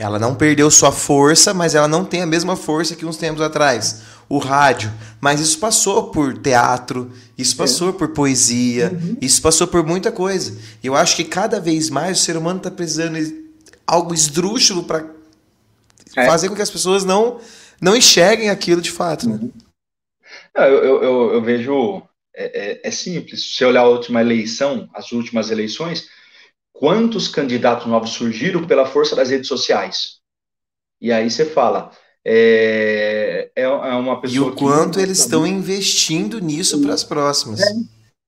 Ela não perdeu sua força, mas ela não tem a mesma força que uns tempos atrás. O rádio. Mas isso passou por teatro, isso passou é. por poesia, uhum. isso passou por muita coisa. E eu acho que cada vez mais o ser humano está precisando de algo esdrúxulo para é. fazer com que as pessoas não, não enxerguem aquilo de fato. Né? Uhum. Não, eu, eu, eu, vejo. É, é, é simples. Se você olhar a última eleição, as últimas eleições quantos candidatos novos surgiram pela força das redes sociais. E aí você fala, é, é, é uma pessoa. E o quanto eles estão investindo nisso para as próximas. É,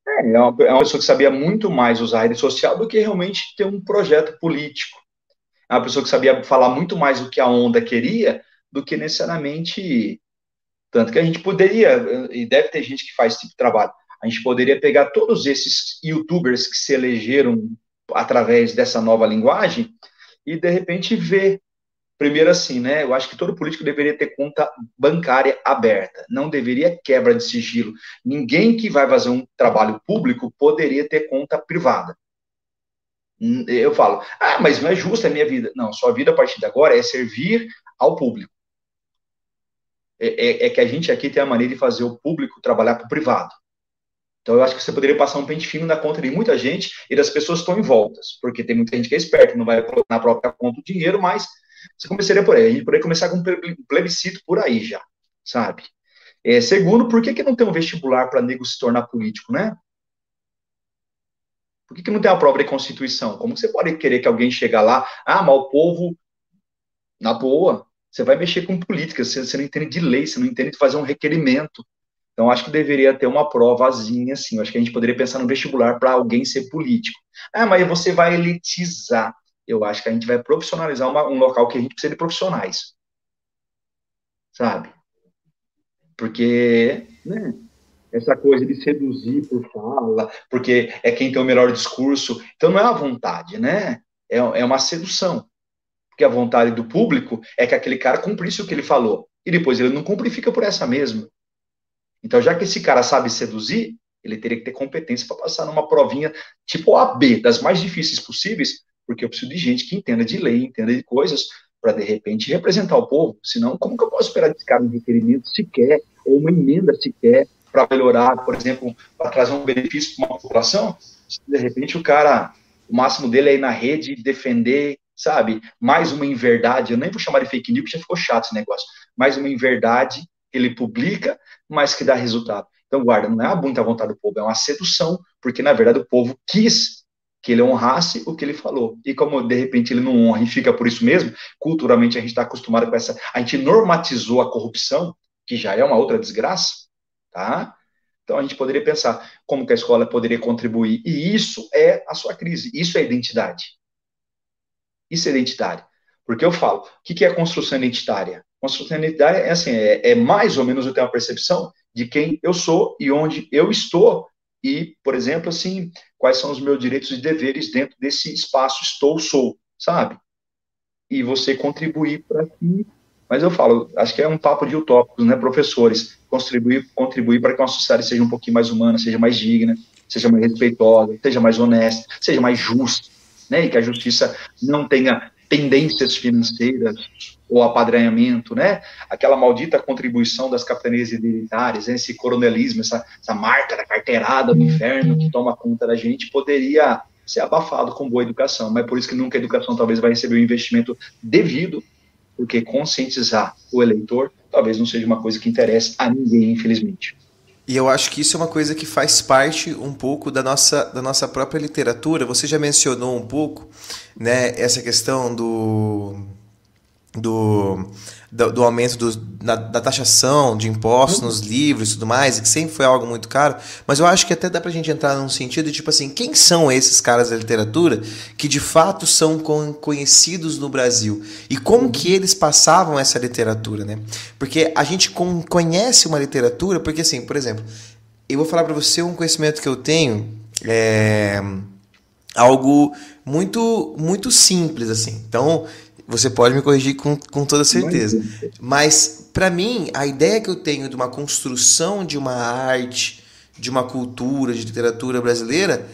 é, é, uma, é uma pessoa que sabia muito mais usar a rede social do que realmente ter um projeto político. É uma pessoa que sabia falar muito mais o que a onda queria do que necessariamente. Tanto que a gente poderia, e deve ter gente que faz esse tipo de trabalho, a gente poderia pegar todos esses youtubers que se elegeram através dessa nova linguagem e, de repente, ver Primeiro, assim, né? Eu acho que todo político deveria ter conta bancária aberta, não deveria quebra de sigilo. Ninguém que vai fazer um trabalho público poderia ter conta privada. Hum, eu falo, ah, mas não é justo a minha vida. Não, sua vida a partir de agora é servir ao público. É, é, é que a gente aqui tem a maneira de fazer o público trabalhar para o privado. Então, eu acho que você poderia passar um pente fino na conta de muita gente e das pessoas que estão em voltas, porque tem muita gente que é esperta, não vai colocar na própria conta o dinheiro, mas você começaria por aí. A gente poderia começar com um plebiscito por aí já, sabe? É, segundo, por que, que não tem um vestibular para nego se tornar político, né? Por que, que não tem a própria Constituição? Como você pode querer que alguém chegue lá, ah, mas o povo, na boa, você vai mexer com política, você, você não entende de lei, você não entende de fazer um requerimento. Então, acho que deveria ter uma provazinha, assim. Acho que a gente poderia pensar no vestibular para alguém ser político. Ah, mas você vai elitizar eu acho que a gente vai profissionalizar uma, um local que a gente precisa de profissionais. Sabe? Porque, né, essa coisa de seduzir por fala, porque é quem tem o melhor discurso. Então não é a vontade, né? É, é uma sedução. Porque a vontade do público é que aquele cara cumprisse o que ele falou. E depois ele não cumpre e fica por essa mesma. Então, já que esse cara sabe seduzir, ele teria que ter competência para passar numa provinha tipo AB, das mais difíceis possíveis, porque eu preciso de gente que entenda de lei, entenda de coisas, para de repente representar o povo. Senão, como que eu posso esperar desse cara um requerimento sequer, ou uma emenda sequer, para melhorar, por exemplo, para trazer um benefício para uma população? Se de repente o cara, o máximo dele é ir na rede defender, sabe, mais uma inverdade, eu nem vou chamar de fake news, porque já ficou chato esse negócio, mais uma inverdade ele publica, mas que dá resultado. Então, guarda, não é a muita vontade do povo, é uma sedução, porque na verdade o povo quis que ele honrasse o que ele falou. E como de repente ele não honra e fica por isso mesmo, culturalmente a gente está acostumado com essa. A gente normatizou a corrupção, que já é uma outra desgraça, tá? Então a gente poderia pensar como que a escola poderia contribuir. E isso é a sua crise, isso é identidade. Isso é identidade. Porque eu falo, o que é construção identitária? Construção identitária é assim, é, é mais ou menos eu tenho a percepção de quem eu sou e onde eu estou e, por exemplo, assim, quais são os meus direitos e deveres dentro desse espaço estou, sou, sabe? E você contribuir para que. Mas eu falo, acho que é um papo de utópicos, né, professores? Contribuir, contribuir para que a nossa sociedade seja um pouquinho mais humana, seja mais digna, seja mais respeitosa, seja mais honesta, seja mais justa, né? E que a justiça não tenha tendências financeiras ou apadrinhamento, né? Aquela maldita contribuição das capitanias hereditárias, esse coronelismo, essa, essa marca da carteirada do inferno que toma conta da gente, poderia ser abafado com boa educação. Mas por isso que nunca a educação talvez vai receber o investimento devido, porque conscientizar o eleitor talvez não seja uma coisa que interesse a ninguém, infelizmente. E eu acho que isso é uma coisa que faz parte um pouco da nossa, da nossa própria literatura. Você já mencionou um pouco né, essa questão do do, do, do aumento do, da, da, taxação de impostos nos livros e tudo mais, e que sempre foi algo muito caro, mas eu acho que até dá pra gente entrar num sentido de tipo assim, quem são esses caras da literatura que de fato são conhecidos no Brasil? E como que eles passavam essa literatura, né? Porque a gente conhece uma literatura, porque assim, por exemplo, eu vou falar para você um conhecimento que eu tenho, é algo muito muito simples assim. Então, você pode me corrigir com, com toda certeza. Mas, para mim, a ideia que eu tenho de uma construção de uma arte, de uma cultura, de literatura brasileira,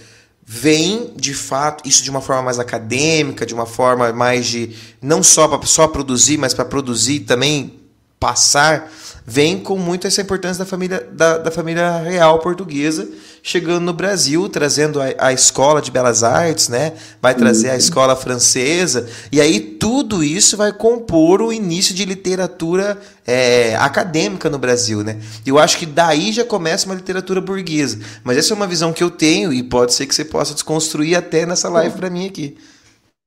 vem de fato, isso de uma forma mais acadêmica, de uma forma mais de não só para só produzir, mas para produzir também passar, vem com muito essa importância da família, da, da família real portuguesa chegando no Brasil, trazendo a, a escola de belas artes, né? Vai trazer a uhum. escola francesa, e aí tudo isso vai compor o início de literatura é, acadêmica no Brasil, né? Eu acho que daí já começa uma literatura burguesa. Mas essa é uma visão que eu tenho e pode ser que você possa desconstruir até nessa live para mim aqui.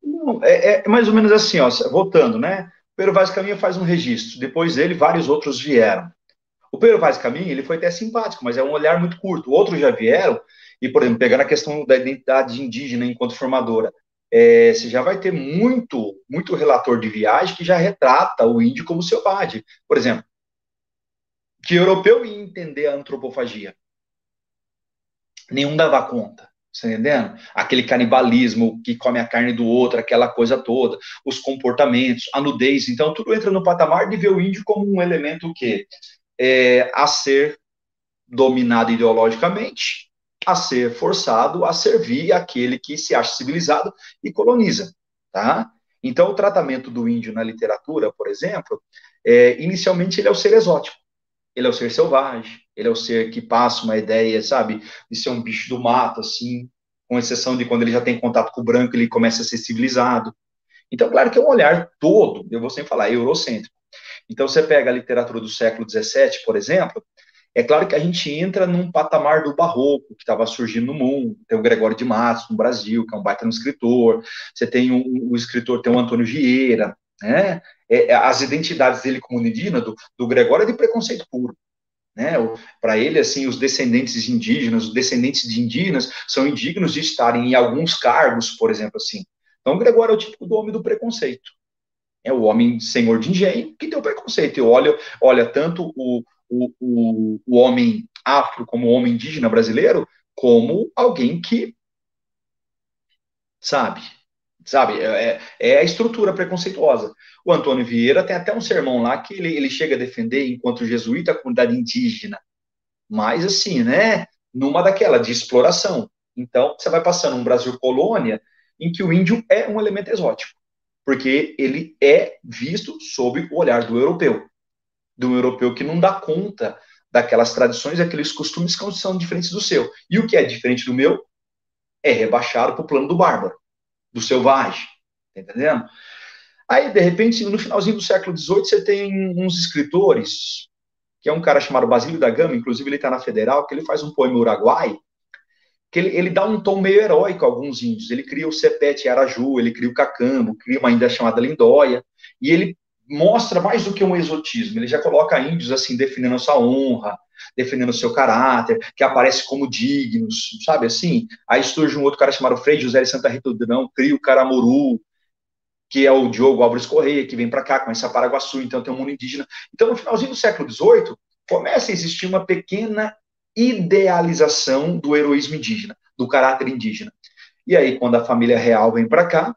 Não, é, é, mais ou menos assim, ó, voltando, né? O Pedro Vaz Caminha faz um registro. Depois dele, vários outros vieram. O Pedro Vaz Caminha, ele foi até simpático, mas é um olhar muito curto. Outros já vieram, e, por exemplo, pegando a questão da identidade indígena enquanto formadora, é, você já vai ter muito, muito relator de viagem que já retrata o índio como selvagem. Por exemplo, que europeu ia entender a antropofagia? Nenhum dava conta. Você tá entendendo? Aquele canibalismo que come a carne do outro, aquela coisa toda, os comportamentos, a nudez. Então, tudo entra no patamar de ver o índio como um elemento que é, a ser dominado ideologicamente, a ser forçado a servir aquele que se acha civilizado e coloniza, tá? Então, o tratamento do índio na literatura, por exemplo, é, inicialmente ele é o ser exótico, ele é o ser selvagem, ele é o ser que passa uma ideia, sabe, de ser um bicho do mato, assim, com exceção de quando ele já tem contato com o branco, ele começa a ser civilizado. Então, claro que é um olhar todo, eu vou sempre falar, eurocêntrico. Então, você pega a literatura do século XVII, por exemplo, é claro que a gente entra num patamar do barroco que estava surgindo no mundo. Tem o Gregório de Matos no Brasil, que é um baita no escritor. Você tem o escritor, tem o Antônio Vieira, né? É, é, as identidades dele como indígena, do, do Gregório, é de preconceito puro. Né? Para ele, assim, os descendentes indígenas, os descendentes de indígenas são indignos de estarem em alguns cargos, por exemplo, assim. Então, Gregório é o típico do homem do preconceito. É o homem senhor de engenho que tem o preconceito. E olha, olha tanto o, o, o, o homem afro como o homem indígena brasileiro como alguém que, sabe, sabe, é, é, é a estrutura preconceituosa. O Antônio Vieira tem até um sermão lá que ele, ele chega a defender, enquanto jesuíta, a comunidade indígena. Mas, assim, né, numa daquela, de exploração. Então, você vai passando um Brasil colônia em que o índio é um elemento exótico, porque ele é visto sob o olhar do europeu um europeu que não dá conta daquelas tradições, aqueles costumes que são diferentes do seu. E o que é diferente do meu é rebaixado para o plano do bárbaro, do selvagem. Tá entendendo? Aí, de repente, no finalzinho do século XVIII, você tem uns escritores, que é um cara chamado Basílio da Gama, inclusive ele está na Federal, que ele faz um poema uruguai, que ele, ele dá um tom meio heróico a alguns índios. Ele cria o Sepete Araju, ele cria o Cacambo, cria uma índia chamada Lindóia, e ele mostra mais do que um exotismo, ele já coloca índios assim, definindo a sua honra, definindo o seu caráter, que aparece como dignos, sabe assim? Aí surge um outro cara chamado Frei José de Santa Rita do Drão, cria o Caramuru, que é o Diogo Álvares Correia, que vem para cá, começa a Paraguaçu, então tem um mundo indígena. Então, no finalzinho do século XVIII, começa a existir uma pequena idealização do heroísmo indígena, do caráter indígena. E aí, quando a família real vem para cá,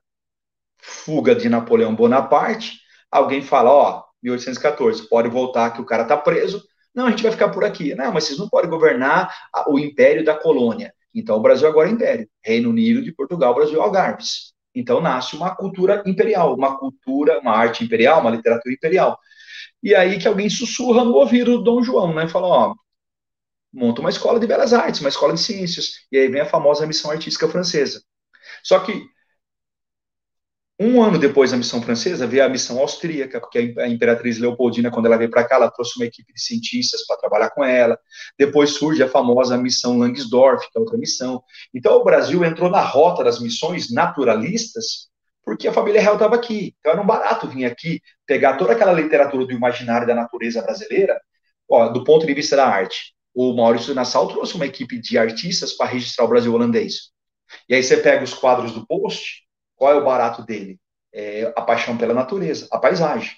fuga de Napoleão Bonaparte, alguém fala, ó, 1814, pode voltar que o cara tá preso. Não, a gente vai ficar por aqui. Não, mas vocês não podem governar o império da colônia. Então o Brasil agora é império. Reino Unido de Portugal, Brasil Algarves. Então nasce uma cultura imperial, uma cultura, uma arte imperial, uma literatura imperial. E aí que alguém sussurra no ouvido do Dom João, né? Fala, ó, monta uma escola de belas artes, uma escola de ciências. E aí vem a famosa missão artística francesa. Só que um ano depois da missão francesa, veio a missão austríaca, porque a imperatriz Leopoldina, quando ela veio para cá, ela trouxe uma equipe de cientistas para trabalhar com ela. Depois surge a famosa missão Langsdorff, que é outra missão. Então, o Brasil entrou na rota das missões naturalistas, porque a família real estava aqui. Então, era um barato vir aqui, pegar toda aquela literatura do imaginário da natureza brasileira, ó, do ponto de vista da arte. O Maurício Nassau trouxe uma equipe de artistas para registrar o Brasil holandês. E aí você pega os quadros do Post, qual é o barato dele? É a paixão pela natureza, a paisagem.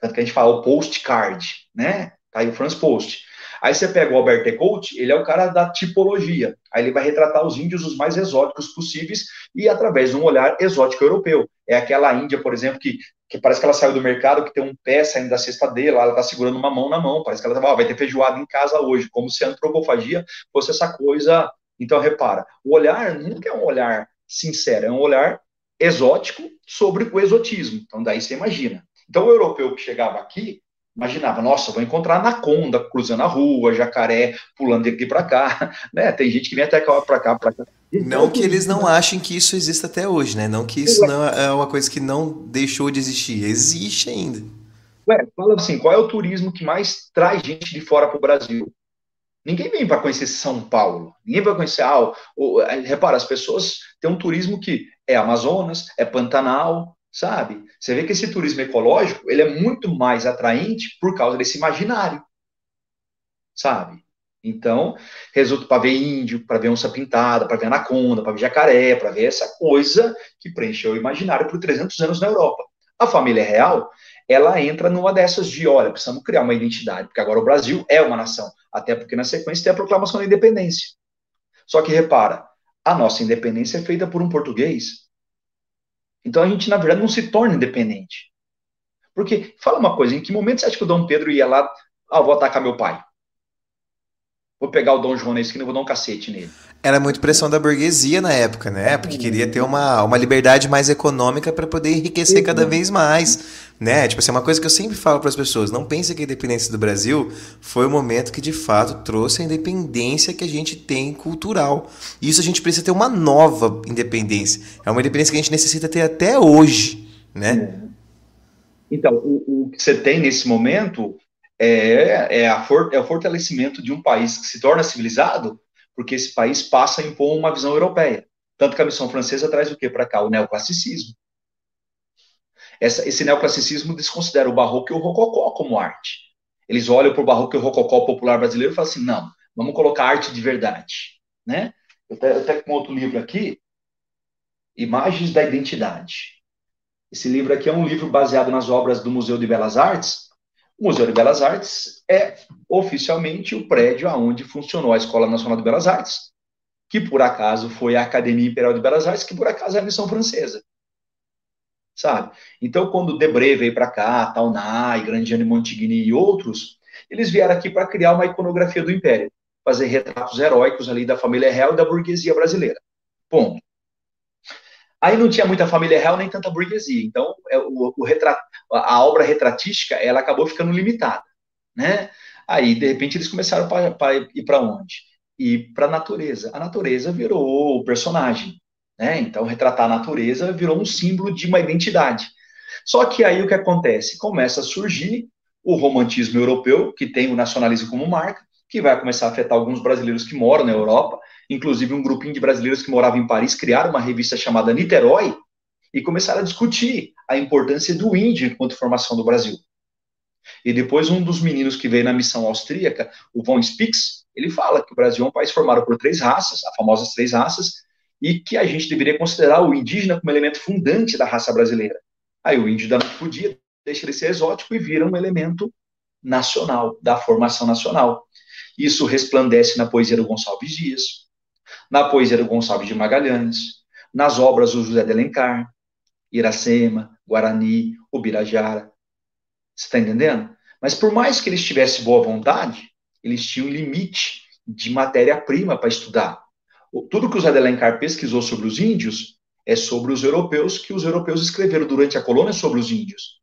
Tanto que a gente fala o postcard, né? Tá aí o Franz Post. Aí você pega o Albert Ecoute, ele é o cara da tipologia. Aí ele vai retratar os índios os mais exóticos possíveis e através de um olhar exótico europeu. É aquela Índia, por exemplo, que, que parece que ela saiu do mercado, que tem um pé saindo da cesta dele, ela tá segurando uma mão na mão, parece que ela tá, vai ter feijoada em casa hoje, como se a antropofagia fosse essa coisa. Então, repara, o olhar nunca é um olhar sincero, é um olhar exótico sobre o exotismo. Então, daí você imagina. Então, o europeu que chegava aqui, imaginava, nossa, vou encontrar anaconda cruzando a rua, jacaré pulando daqui para cá, [LAUGHS] né? Tem gente que vem até para cá, para cá. Não que eles não achem que isso exista até hoje, né? Não que isso não é uma coisa que não deixou de existir, existe ainda. Ué, fala assim, qual é o turismo que mais traz gente de fora para o Brasil? Ninguém vem para conhecer São Paulo. Ninguém vai conhecer. Ah, o, o, repara, as pessoas têm um turismo que é Amazonas, é Pantanal, sabe? Você vê que esse turismo ecológico, ele é muito mais atraente por causa desse imaginário, sabe? Então, resulta para ver índio, para ver onça pintada, para ver anaconda, para ver jacaré, para ver essa coisa que preencheu o imaginário por 300 anos na Europa. A família real, ela entra numa dessas de, olha, precisamos criar uma identidade, porque agora o Brasil é uma nação, até porque na sequência tem a proclamação da independência. Só que repara, a nossa independência é feita por um português. Então a gente, na verdade, não se torna independente. Porque, fala uma coisa, em que momento você acha que o Dom Pedro ia lá, ah, vou atacar meu pai? Vou pegar o Dom João na esquina e vou dar um cacete nele. Era muito pressão da burguesia na época, né? Porque queria ter uma, uma liberdade mais econômica para poder enriquecer cada vez mais, né? Tipo assim, uma coisa que eu sempre falo para as pessoas, não pense que a independência do Brasil foi o momento que de fato trouxe a independência que a gente tem cultural. E isso a gente precisa ter uma nova independência. É uma independência que a gente necessita ter até hoje, né? Então, o, o que você tem nesse momento é, é, for, é o fortalecimento de um país que se torna civilizado, porque esse país passa a impor uma visão europeia. Tanto que a missão francesa traz o que para cá? O neoclassicismo. Essa, esse neoclassicismo desconsidera o barroco e o rococó como arte. Eles olham para o barroco e o rococó popular brasileiro e falam assim: não, vamos colocar arte de verdade. Né? Eu até, até com outro livro aqui, Imagens da Identidade. Esse livro aqui é um livro baseado nas obras do Museu de Belas Artes, o Museu de Belas Artes é oficialmente o prédio aonde funcionou a Escola Nacional de Belas Artes, que por acaso foi a Academia Imperial de Belas Artes, que por acaso é a missão francesa. Sabe? Então, quando Debré veio para cá, Taunay, Grandiano Montigny e outros, eles vieram aqui para criar uma iconografia do Império, fazer retratos heróicos ali da família real e da burguesia brasileira. Ponto. Aí não tinha muita família real nem tanta burguesia. Então, é, o, o retrat, a obra retratística ela acabou ficando limitada, né? Aí, de repente, eles começaram para ir para onde? Ir para a natureza. A natureza virou o personagem, né? Então, retratar a natureza virou um símbolo de uma identidade. Só que aí o que acontece? Começa a surgir o romantismo europeu, que tem o nacionalismo como marca, que vai começar a afetar alguns brasileiros que moram na Europa, inclusive um grupinho de brasileiros que moravam em Paris criaram uma revista chamada Niterói e começaram a discutir a importância do índio enquanto formação do Brasil. E depois um dos meninos que veio na missão austríaca, o von Spix, ele fala que o Brasil é um país formado por três raças, as famosas três raças, e que a gente deveria considerar o indígena como elemento fundante da raça brasileira. Aí o índio da noite podia, deixa ele ser exótico e vira um elemento nacional, da formação nacional. Isso resplandece na poesia do Gonçalves Dias, na poesia do Gonçalves de Magalhães, nas obras do José de Alencar, Iracema, Guarani, Ubirajara. Você está entendendo? Mas por mais que eles tivessem boa vontade, eles tinham limite de matéria-prima para estudar. Tudo que o José de Alencar pesquisou sobre os índios é sobre os europeus que os europeus escreveram durante a colônia sobre os índios.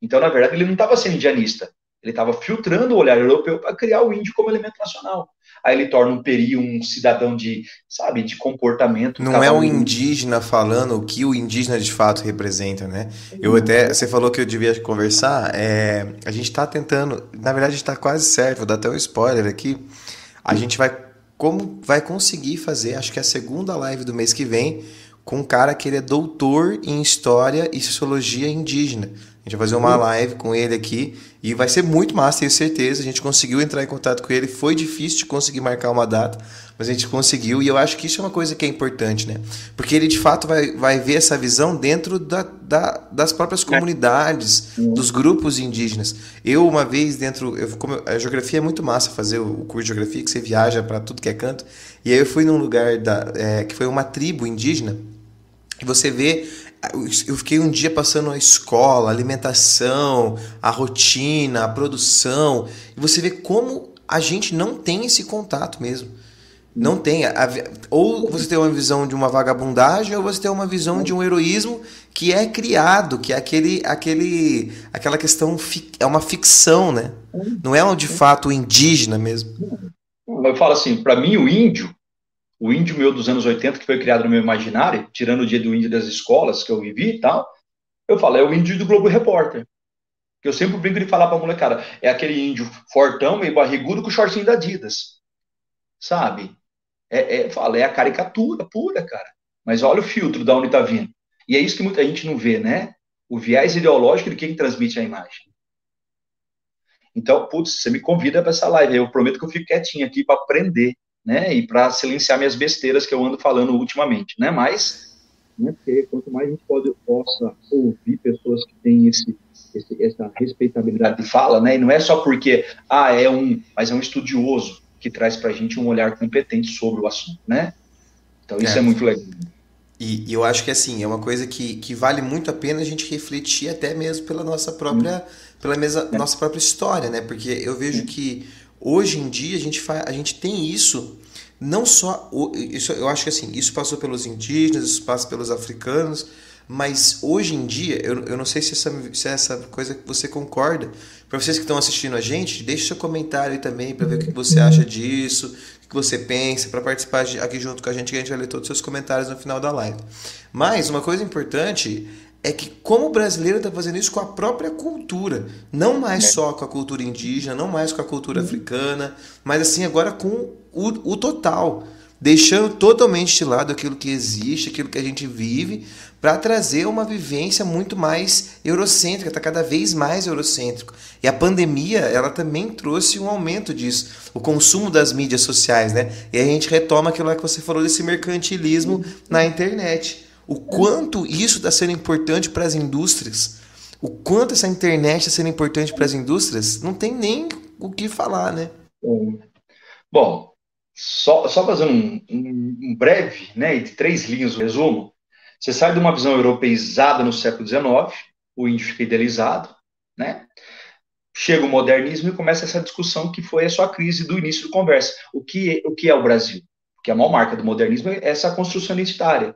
Então, na verdade, ele não estava sendo indianista. Ele estava filtrando o olhar europeu para criar o índio como elemento nacional. Aí ele torna um peri um cidadão de, sabe, de comportamento. Não é um indígena falando o que o indígena de fato representa, né? Eu até, você falou que eu devia conversar, é, a gente está tentando, na verdade está quase certo, vou dar até um spoiler aqui. A gente vai como vai conseguir fazer, acho que é a segunda live do mês que vem, com um cara que ele é doutor em história e sociologia indígena gente vai fazer uma live com ele aqui e vai ser muito massa, tenho certeza. A gente conseguiu entrar em contato com ele, foi difícil de conseguir marcar uma data, mas a gente conseguiu e eu acho que isso é uma coisa que é importante, né? Porque ele de fato vai, vai ver essa visão dentro da, da das próprias comunidades, dos grupos indígenas. Eu, uma vez, dentro. Eu, como, a geografia é muito massa fazer o, curso de geografia, que você viaja para tudo que é canto. E aí eu fui num lugar da, é, que foi uma tribo indígena. E você vê eu fiquei um dia passando a escola, a alimentação, a rotina, a produção, e você vê como a gente não tem esse contato mesmo. Não tem. Ou você tem uma visão de uma vagabundagem, ou você tem uma visão de um heroísmo que é criado, que é aquele, aquele, aquela questão, é uma ficção, né? Não é um, de fato indígena mesmo. Eu falo assim, para mim o índio o índio meu dos anos 80, que foi criado no meu imaginário, tirando o dia do índio das escolas que eu vivi e tal, eu falo, é o índio do Globo Repórter. Que eu sempre brinco de falar pra molecada, é aquele índio fortão, meio barrigudo, com o shortinho da Adidas. Sabe? É, é, fala, é a caricatura pura, cara. Mas olha o filtro da onde tá vindo. E é isso que muita gente não vê, né? o viés ideológico de quem transmite a imagem. Então, putz, você me convida para essa live, eu prometo que eu fico quietinho aqui para aprender, né, e para silenciar minhas besteiras que eu ando falando ultimamente, né, mas, né, porque quanto mais a gente pode, possa ouvir pessoas que têm esse, esse, essa respeitabilidade de fala, né, e não é só porque, ah, é um, mas é um estudioso que traz para a gente um olhar competente sobre o assunto, né, então isso é, é muito legal. E, e, eu acho que assim, é uma coisa que, que vale muito a pena a gente refletir até mesmo pela nossa própria, hum. pela mesa, é. nossa própria história, né? Porque eu vejo que hoje em dia a gente, fa, a gente tem isso, não só. Isso, eu acho que assim, isso passou pelos indígenas, isso passa pelos africanos, mas hoje em dia, eu, eu não sei se essa, se essa coisa que você concorda. Para vocês que estão assistindo a gente, deixe seu comentário aí também para ver o que você acha disso, que você pensa, para participar de, aqui junto com a gente, que a gente vai ler todos os seus comentários no final da live. Mas uma coisa importante é que como o brasileiro está fazendo isso com a própria cultura, não mais é. só com a cultura indígena, não mais com a cultura uhum. africana, mas assim agora com o, o total, deixando totalmente de lado aquilo que existe, aquilo que a gente vive, para trazer uma vivência muito mais eurocêntrica, está cada vez mais eurocêntrico. E a pandemia, ela também trouxe um aumento disso, o consumo das mídias sociais, né? E a gente retoma aquilo que você falou desse mercantilismo na internet. O quanto isso está sendo importante para as indústrias, o quanto essa internet está sendo importante para as indústrias, não tem nem o que falar, né? Bom, só, só fazendo um, um, um breve, né, de três linhas o resumo, você sai de uma visão europeizada no século XIX, o índio fica idealizado, né? Chega o modernismo e começa essa discussão que foi a sua crise do início da conversa. O que, o que é o Brasil? Porque a maior marca do modernismo é essa construção identitária.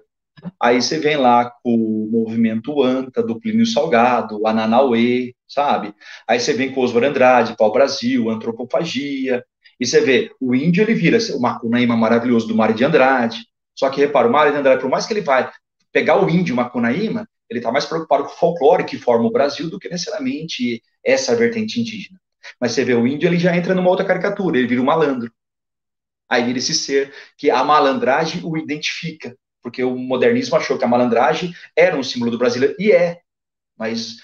Aí você vem lá com o movimento ANTA, do Plínio Salgado, Ananauê, sabe? Aí você vem com Oswald Andrade, Pau Brasil, Antropofagia, e você vê, o índio ele vira o Macunaíma maravilhoso do Mário de Andrade, só que repara, o Mário de Andrade, por mais que ele vai pegar o índio Macunaíma, ele está mais preocupado com o folclore que forma o Brasil do que necessariamente essa vertente indígena. Mas você vê o índio, ele já entra numa outra caricatura, ele vira um malandro. Aí vira esse ser que a malandragem o identifica, porque o modernismo achou que a malandragem era um símbolo do brasileiro, e é, mas,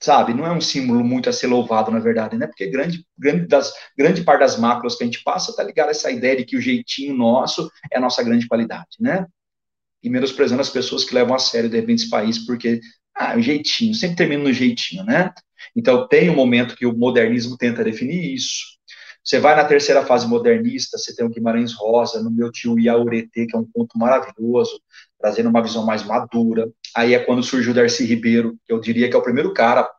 sabe, não é um símbolo muito a ser louvado, na verdade, né? Porque grande, grande, das, grande parte das máculas que a gente passa está ligada a essa ideia de que o jeitinho nosso é a nossa grande qualidade, né? e menosprezando as pessoas que levam a sério, de repente, esse país, porque, ah, o jeitinho, sempre termina no jeitinho, né? Então, tem um momento que o modernismo tenta definir isso. Você vai na terceira fase modernista, você tem o Guimarães Rosa, no meu tio Iaurete, que é um ponto maravilhoso, trazendo uma visão mais madura. Aí é quando surgiu o Darcy Ribeiro, que eu diria que é o primeiro cara,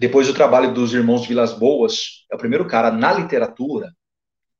depois do trabalho dos irmãos Vilas Boas, é o primeiro cara na literatura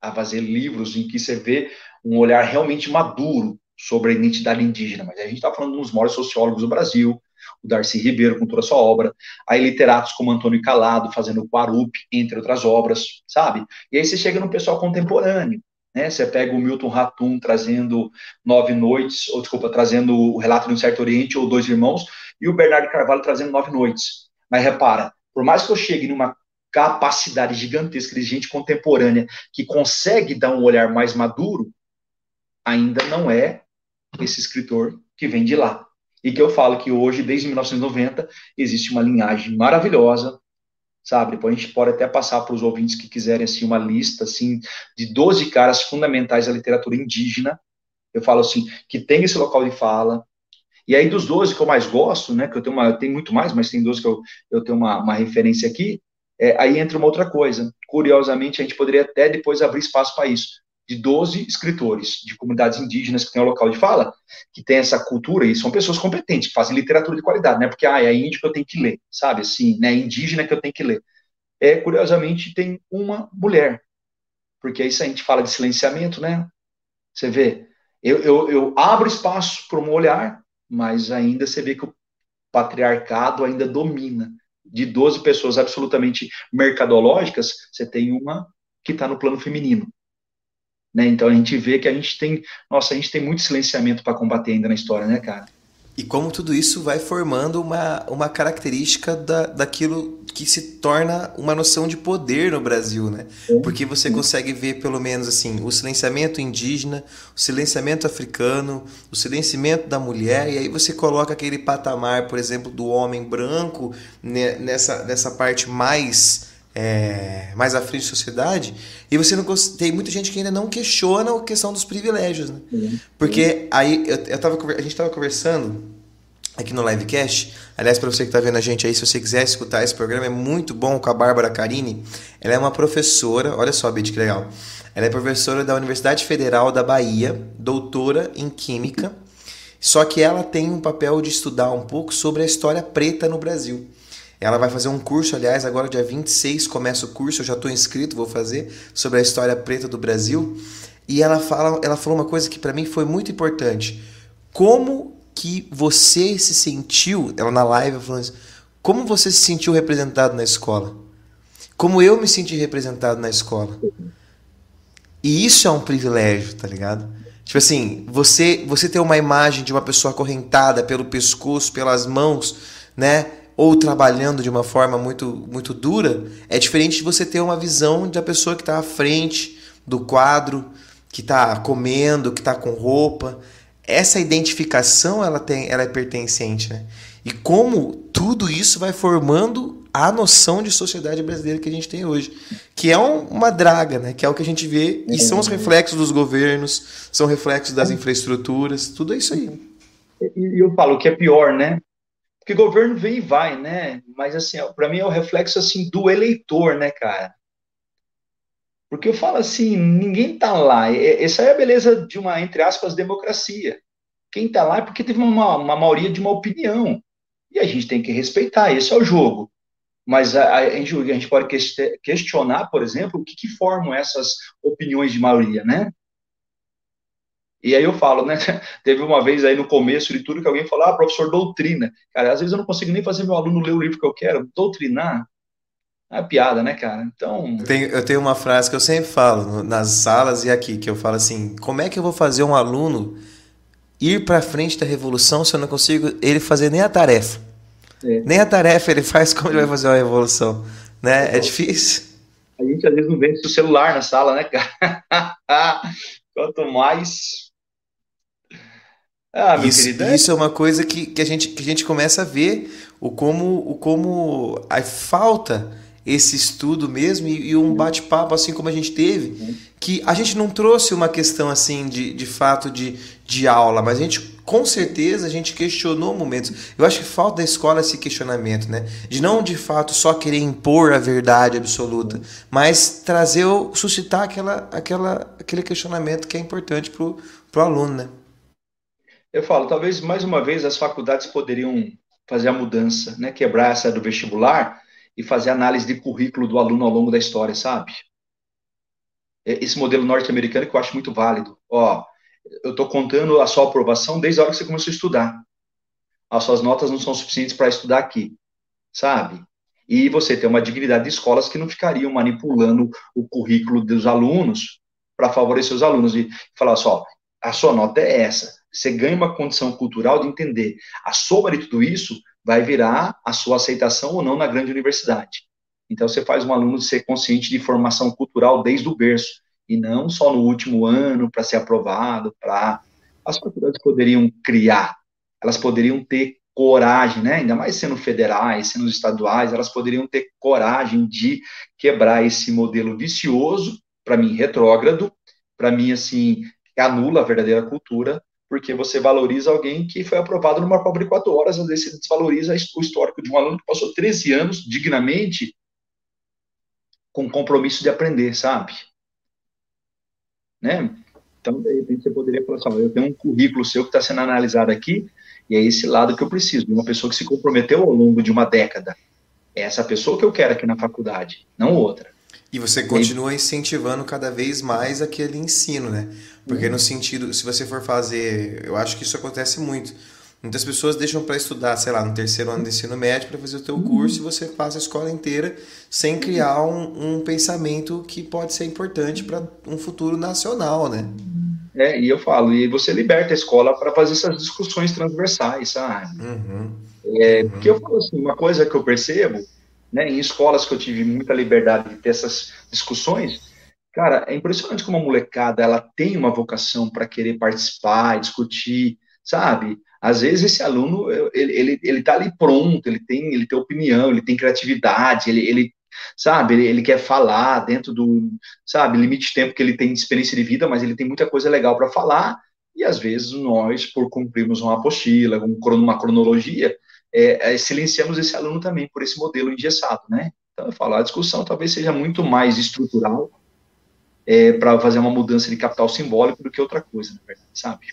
a fazer livros em que você vê um olhar realmente maduro sobre a identidade indígena, mas a gente está falando de dos maiores sociólogos do Brasil, o Darcy Ribeiro, com toda a sua obra, aí literatos como Antônio Calado, fazendo Quarup, entre outras obras, sabe? E aí você chega no pessoal contemporâneo, né? Você pega o Milton Ratum trazendo Nove Noites, ou desculpa, trazendo o Relato de um Certo Oriente, ou Dois Irmãos, e o Bernardo Carvalho trazendo Nove Noites. Mas repara, por mais que eu chegue numa capacidade gigantesca de gente contemporânea que consegue dar um olhar mais maduro, ainda não é esse escritor que vem de lá. E que eu falo que hoje, desde 1990, existe uma linhagem maravilhosa, sabe? Depois a gente pode até passar para os ouvintes que quiserem assim uma lista assim de 12 caras fundamentais da literatura indígena. Eu falo assim, que tem esse local de fala. E aí dos 12 que eu mais gosto, né, que eu tenho uma, tem muito mais, mas tem 12 que eu, eu tenho uma, uma referência aqui, é, aí entra uma outra coisa. Curiosamente, a gente poderia até depois abrir espaço para isso de 12 escritores de comunidades indígenas que têm o local de fala, que tem essa cultura, e são pessoas competentes, que fazem literatura de qualidade, não é porque ah, é índio que eu tenho que ler, sabe? Assim, né? É indígena que eu tenho que ler. É, curiosamente, tem uma mulher, porque aí se a gente fala de silenciamento, né? Você vê, eu, eu, eu abro espaço para um olhar, mas ainda você vê que o patriarcado ainda domina. De 12 pessoas absolutamente mercadológicas, você tem uma que está no plano feminino. Né? Então a gente vê que a gente tem, nossa, a gente tem muito silenciamento para combater ainda na história, né, cara? E como tudo isso vai formando uma, uma característica da, daquilo que se torna uma noção de poder no Brasil, né? Porque você consegue ver, pelo menos assim, o silenciamento indígena, o silenciamento africano, o silenciamento da mulher, e aí você coloca aquele patamar, por exemplo, do homem branco nessa, nessa parte mais é, mais à frente da sociedade, e você não tem muita gente que ainda não questiona a questão dos privilégios, né? Uhum. Porque aí eu, eu tava, a gente estava conversando aqui no livecast. Aliás, para você que está vendo a gente aí, se você quiser escutar esse programa, é muito bom com a Bárbara Carini. Ela é uma professora, olha só, Bit, que legal. Ela é professora da Universidade Federal da Bahia, doutora em Química. Só que ela tem um papel de estudar um pouco sobre a história preta no Brasil. Ela vai fazer um curso, aliás, agora dia 26 começa o curso, eu já estou inscrito, vou fazer, sobre a história preta do Brasil. E ela, fala, ela falou uma coisa que para mim foi muito importante. Como que você se sentiu, ela na live falando isso, como você se sentiu representado na escola? Como eu me senti representado na escola? E isso é um privilégio, tá ligado? Tipo assim, você você ter uma imagem de uma pessoa acorrentada pelo pescoço, pelas mãos, né? Ou trabalhando de uma forma muito, muito dura, é diferente de você ter uma visão da pessoa que está à frente do quadro, que está comendo, que está com roupa. Essa identificação ela tem, ela é pertencente, né? E como tudo isso vai formando a noção de sociedade brasileira que a gente tem hoje, que é um, uma draga, né? Que é o que a gente vê e são os reflexos dos governos, são reflexos das infraestruturas, tudo é isso aí. E eu falo que é pior, né? Porque governo vem e vai, né? Mas, assim, para mim é o reflexo, assim, do eleitor, né, cara? Porque eu falo assim, ninguém tá lá. Essa é a beleza de uma, entre aspas, democracia. Quem tá lá é porque teve uma, uma maioria de uma opinião. E a gente tem que respeitar, esse é o jogo. Mas a, a, gente, a gente pode questionar, por exemplo, o que, que formam essas opiniões de maioria, né? E aí eu falo, né? [LAUGHS] Teve uma vez aí no começo de tudo que alguém falou, ah, professor, doutrina. Cara, às vezes eu não consigo nem fazer meu aluno ler o livro que eu quero. Doutrinar é piada, né, cara? Então. Eu tenho, eu tenho uma frase que eu sempre falo nas salas e aqui, que eu falo assim: como é que eu vou fazer um aluno ir para frente da revolução se eu não consigo ele fazer nem a tarefa? É. Nem a tarefa ele faz como ele vai fazer uma revolução. Né? É, é difícil. A gente às vezes não vende o celular na sala, né, cara? [LAUGHS] Quanto mais ah, isso, isso é uma coisa que, que, a gente, que a gente começa a ver o como, o como a falta esse estudo mesmo e, e um bate-papo assim como a gente teve, que a gente não trouxe uma questão assim de, de fato de, de aula, mas a gente com certeza a gente questionou momentos. Eu acho que falta da escola esse questionamento, né? De não de fato só querer impor a verdade absoluta, mas trazer, suscitar aquela, aquela, aquele questionamento que é importante para o aluno, né? Eu falo, talvez mais uma vez as faculdades poderiam fazer a mudança, né? Quebrar essa do vestibular e fazer análise de currículo do aluno ao longo da história, sabe? Esse modelo norte-americano que eu acho muito válido. Ó, eu estou contando a sua aprovação desde a hora que você começou a estudar. As suas notas não são suficientes para estudar aqui, sabe? E você tem uma dignidade de escolas que não ficariam manipulando o currículo dos alunos para favorecer os alunos e falar só, a sua nota é essa você ganha uma condição cultural de entender a soma de tudo isso vai virar a sua aceitação ou não na grande universidade. Então, você faz um aluno ser consciente de formação cultural desde o berço, e não só no último ano para ser aprovado, para... As faculdades poderiam criar, elas poderiam ter coragem, né? ainda mais sendo federais, sendo estaduais, elas poderiam ter coragem de quebrar esse modelo vicioso, para mim, retrógrado, para mim, assim, anula a verdadeira cultura porque você valoriza alguém que foi aprovado numa prova de quatro horas, às vezes você desvaloriza o histórico de um aluno que passou 13 anos dignamente com compromisso de aprender, sabe? Né? Então, de repente, você poderia falar assim, eu tenho um currículo seu que está sendo analisado aqui, e é esse lado que eu preciso, de uma pessoa que se comprometeu ao longo de uma década. É essa pessoa que eu quero aqui na faculdade, não outra. E você continua incentivando cada vez mais aquele ensino, né? Porque no sentido, se você for fazer, eu acho que isso acontece muito. Muitas pessoas deixam para estudar, sei lá, no terceiro ano de ensino médio para fazer o teu curso e você passa a escola inteira sem criar um, um pensamento que pode ser importante para um futuro nacional, né? É, e eu falo, e você liberta a escola para fazer essas discussões transversais, sabe? Uhum. É, uhum. Porque eu falo assim, uma coisa que eu percebo, né, em escolas que eu tive muita liberdade de ter essas discussões, cara, é impressionante como a molecada ela tem uma vocação para querer participar, discutir, sabe? Às vezes esse aluno ele, ele, ele tá ali pronto, ele tem ele tem opinião, ele tem criatividade, ele, ele sabe? Ele, ele quer falar dentro do, sabe, limite de tempo que ele tem de experiência de vida, mas ele tem muita coisa legal para falar, e às vezes nós, por cumprirmos uma apostila, uma cronologia, é, é, silenciamos esse aluno também por esse modelo engessado, né? Então, eu falo, a discussão talvez seja muito mais estrutural é, para fazer uma mudança de capital simbólico do que outra coisa, sabe?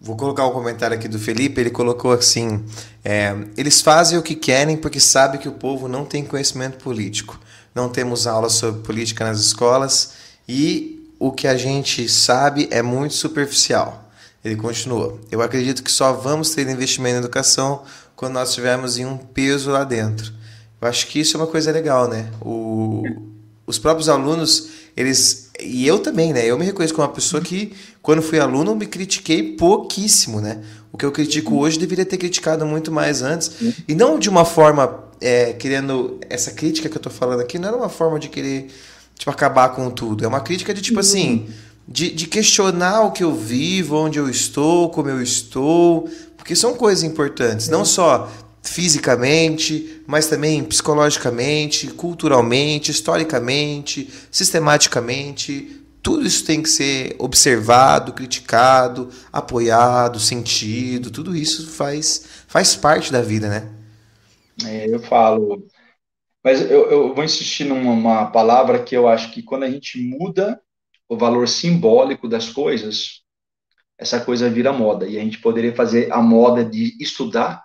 Vou colocar um comentário aqui do Felipe. Ele colocou assim: é, eles fazem o que querem porque sabem que o povo não tem conhecimento político. Não temos aulas sobre política nas escolas e o que a gente sabe é muito superficial. Ele continua: Eu acredito que só vamos ter investimento em educação quando nós tivermos em um peso lá dentro. Eu acho que isso é uma coisa legal, né? O, os próprios alunos eles e eu também, né? Eu me reconheço como uma pessoa que, quando fui aluno, me critiquei pouquíssimo, né? O que eu critico hoje deveria ter criticado muito mais antes. E não de uma forma é, querendo. Essa crítica que eu tô falando aqui não era uma forma de querer tipo, acabar com tudo. É uma crítica de tipo assim. De, de questionar o que eu vivo, onde eu estou, como eu estou. Porque são coisas importantes. Não só fisicamente, mas também psicologicamente, culturalmente, historicamente, sistematicamente. Tudo isso tem que ser observado, criticado, apoiado, sentido. Tudo isso faz, faz parte da vida, né? É, eu falo. Mas eu, eu vou insistir numa palavra que eu acho que quando a gente muda o valor simbólico das coisas, essa coisa vira moda. E a gente poderia fazer a moda de estudar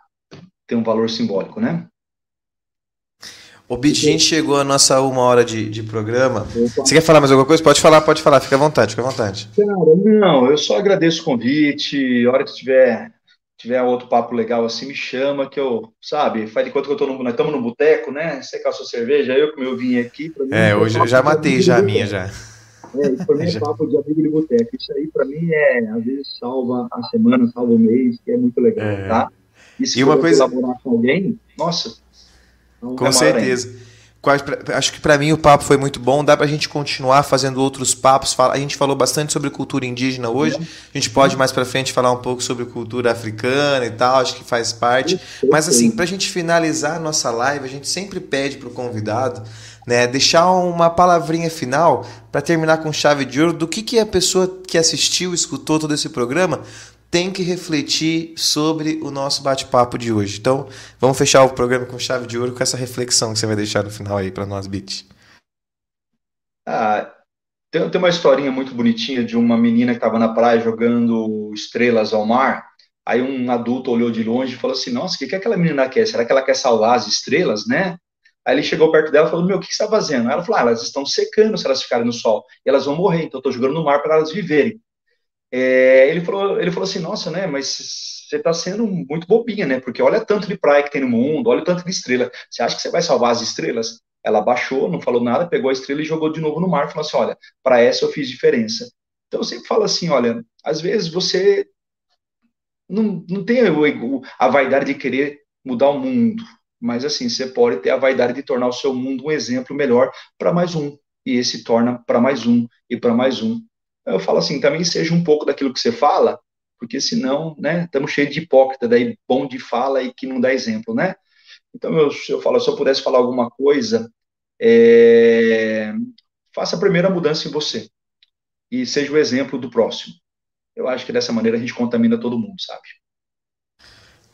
tem um valor simbólico, né? O Bit, a gente chegou a nossa uma hora de, de programa. Você quer falar mais alguma coisa? Pode falar, pode falar, fica à vontade, fica à vontade. Cara, não, eu só agradeço o convite. A hora que tiver, tiver outro papo legal assim, me chama, que eu, sabe, faz de conta que eu tô no, nós estamos no boteco, né? Você com a sua cerveja, eu com meu vinho aqui. Mim, é, hoje eu já matei já a minha já. É, isso pra mim é [LAUGHS] papo de amigo de boteco. Isso aí pra mim é, às vezes, salva a semana, salva o mês, que é muito legal, é. tá? E se e uma coisa... colaborar com alguém, nossa. Com certeza. Acho que para mim o papo foi muito bom. Dá para a gente continuar fazendo outros papos. A gente falou bastante sobre cultura indígena hoje. A gente pode mais para frente falar um pouco sobre cultura africana e tal. Acho que faz parte. Mas assim, para a gente finalizar a nossa live, a gente sempre pede para o convidado né, deixar uma palavrinha final para terminar com chave de ouro do que, que a pessoa que assistiu, escutou todo esse programa tem que refletir sobre o nosso bate-papo de hoje. Então, vamos fechar o programa com chave de ouro com essa reflexão que você vai deixar no final aí para nós, Bit. Ah, tem, tem uma historinha muito bonitinha de uma menina que estava na praia jogando estrelas ao mar. Aí um adulto olhou de longe e falou assim: Nossa, o que, que aquela menina quer? Será que ela quer salvar as estrelas, né? Aí ele chegou perto dela e falou: Meu, o que, que você está fazendo? Ela falou: ah, Elas estão secando se elas ficarem no sol e elas vão morrer, então eu estou jogando no mar para elas viverem. É, ele, falou, ele falou assim, nossa, né, mas você está sendo muito bobinha, né, porque olha tanto de praia que tem no mundo, olha tanto de estrela, você acha que você vai salvar as estrelas? Ela baixou, não falou nada, pegou a estrela e jogou de novo no mar, falou assim, olha, para essa eu fiz diferença. Então eu sempre falo assim, olha, às vezes você não, não tem a vaidade de querer mudar o mundo, mas assim, você pode ter a vaidade de tornar o seu mundo um exemplo melhor para mais um, e esse torna para mais um, e para mais um, eu falo assim, também seja um pouco daquilo que você fala, porque senão, né, estamos cheios de hipócrita, daí bom de fala e que não dá exemplo, né? Então, eu, eu falo, se eu pudesse falar alguma coisa, é, faça a primeira mudança em você e seja o exemplo do próximo. Eu acho que dessa maneira a gente contamina todo mundo, sabe?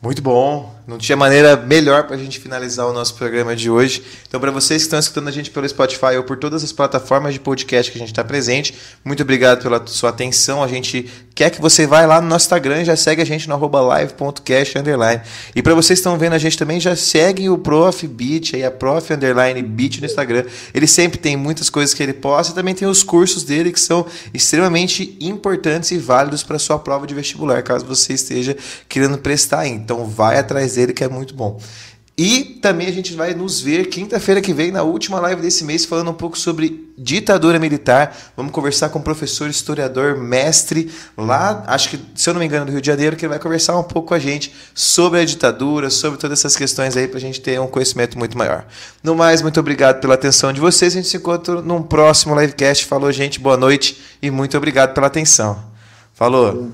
Muito bom. Não tinha maneira melhor para a gente finalizar o nosso programa de hoje. Então, para vocês que estão escutando a gente pelo Spotify ou por todas as plataformas de podcast que a gente está presente, muito obrigado pela sua atenção. A gente quer que você vá lá no nosso Instagram e já segue a gente no live.cast E para vocês que estão vendo a gente também, já segue o Prof Beat, aí a Prof underline Beat no Instagram. Ele sempre tem muitas coisas que ele posta e também tem os cursos dele que são extremamente importantes e válidos para sua prova de vestibular, caso você esteja querendo prestar. Então, vai atrás dele que é muito bom. E também a gente vai nos ver quinta-feira que vem, na última live desse mês, falando um pouco sobre ditadura militar. Vamos conversar com o professor historiador, mestre, lá, acho que, se eu não me engano, do Rio de Janeiro, que vai conversar um pouco com a gente sobre a ditadura, sobre todas essas questões aí, para a gente ter um conhecimento muito maior. No mais, muito obrigado pela atenção de vocês. A gente se encontra num próximo livecast. Falou, gente, boa noite e muito obrigado pela atenção. Falou.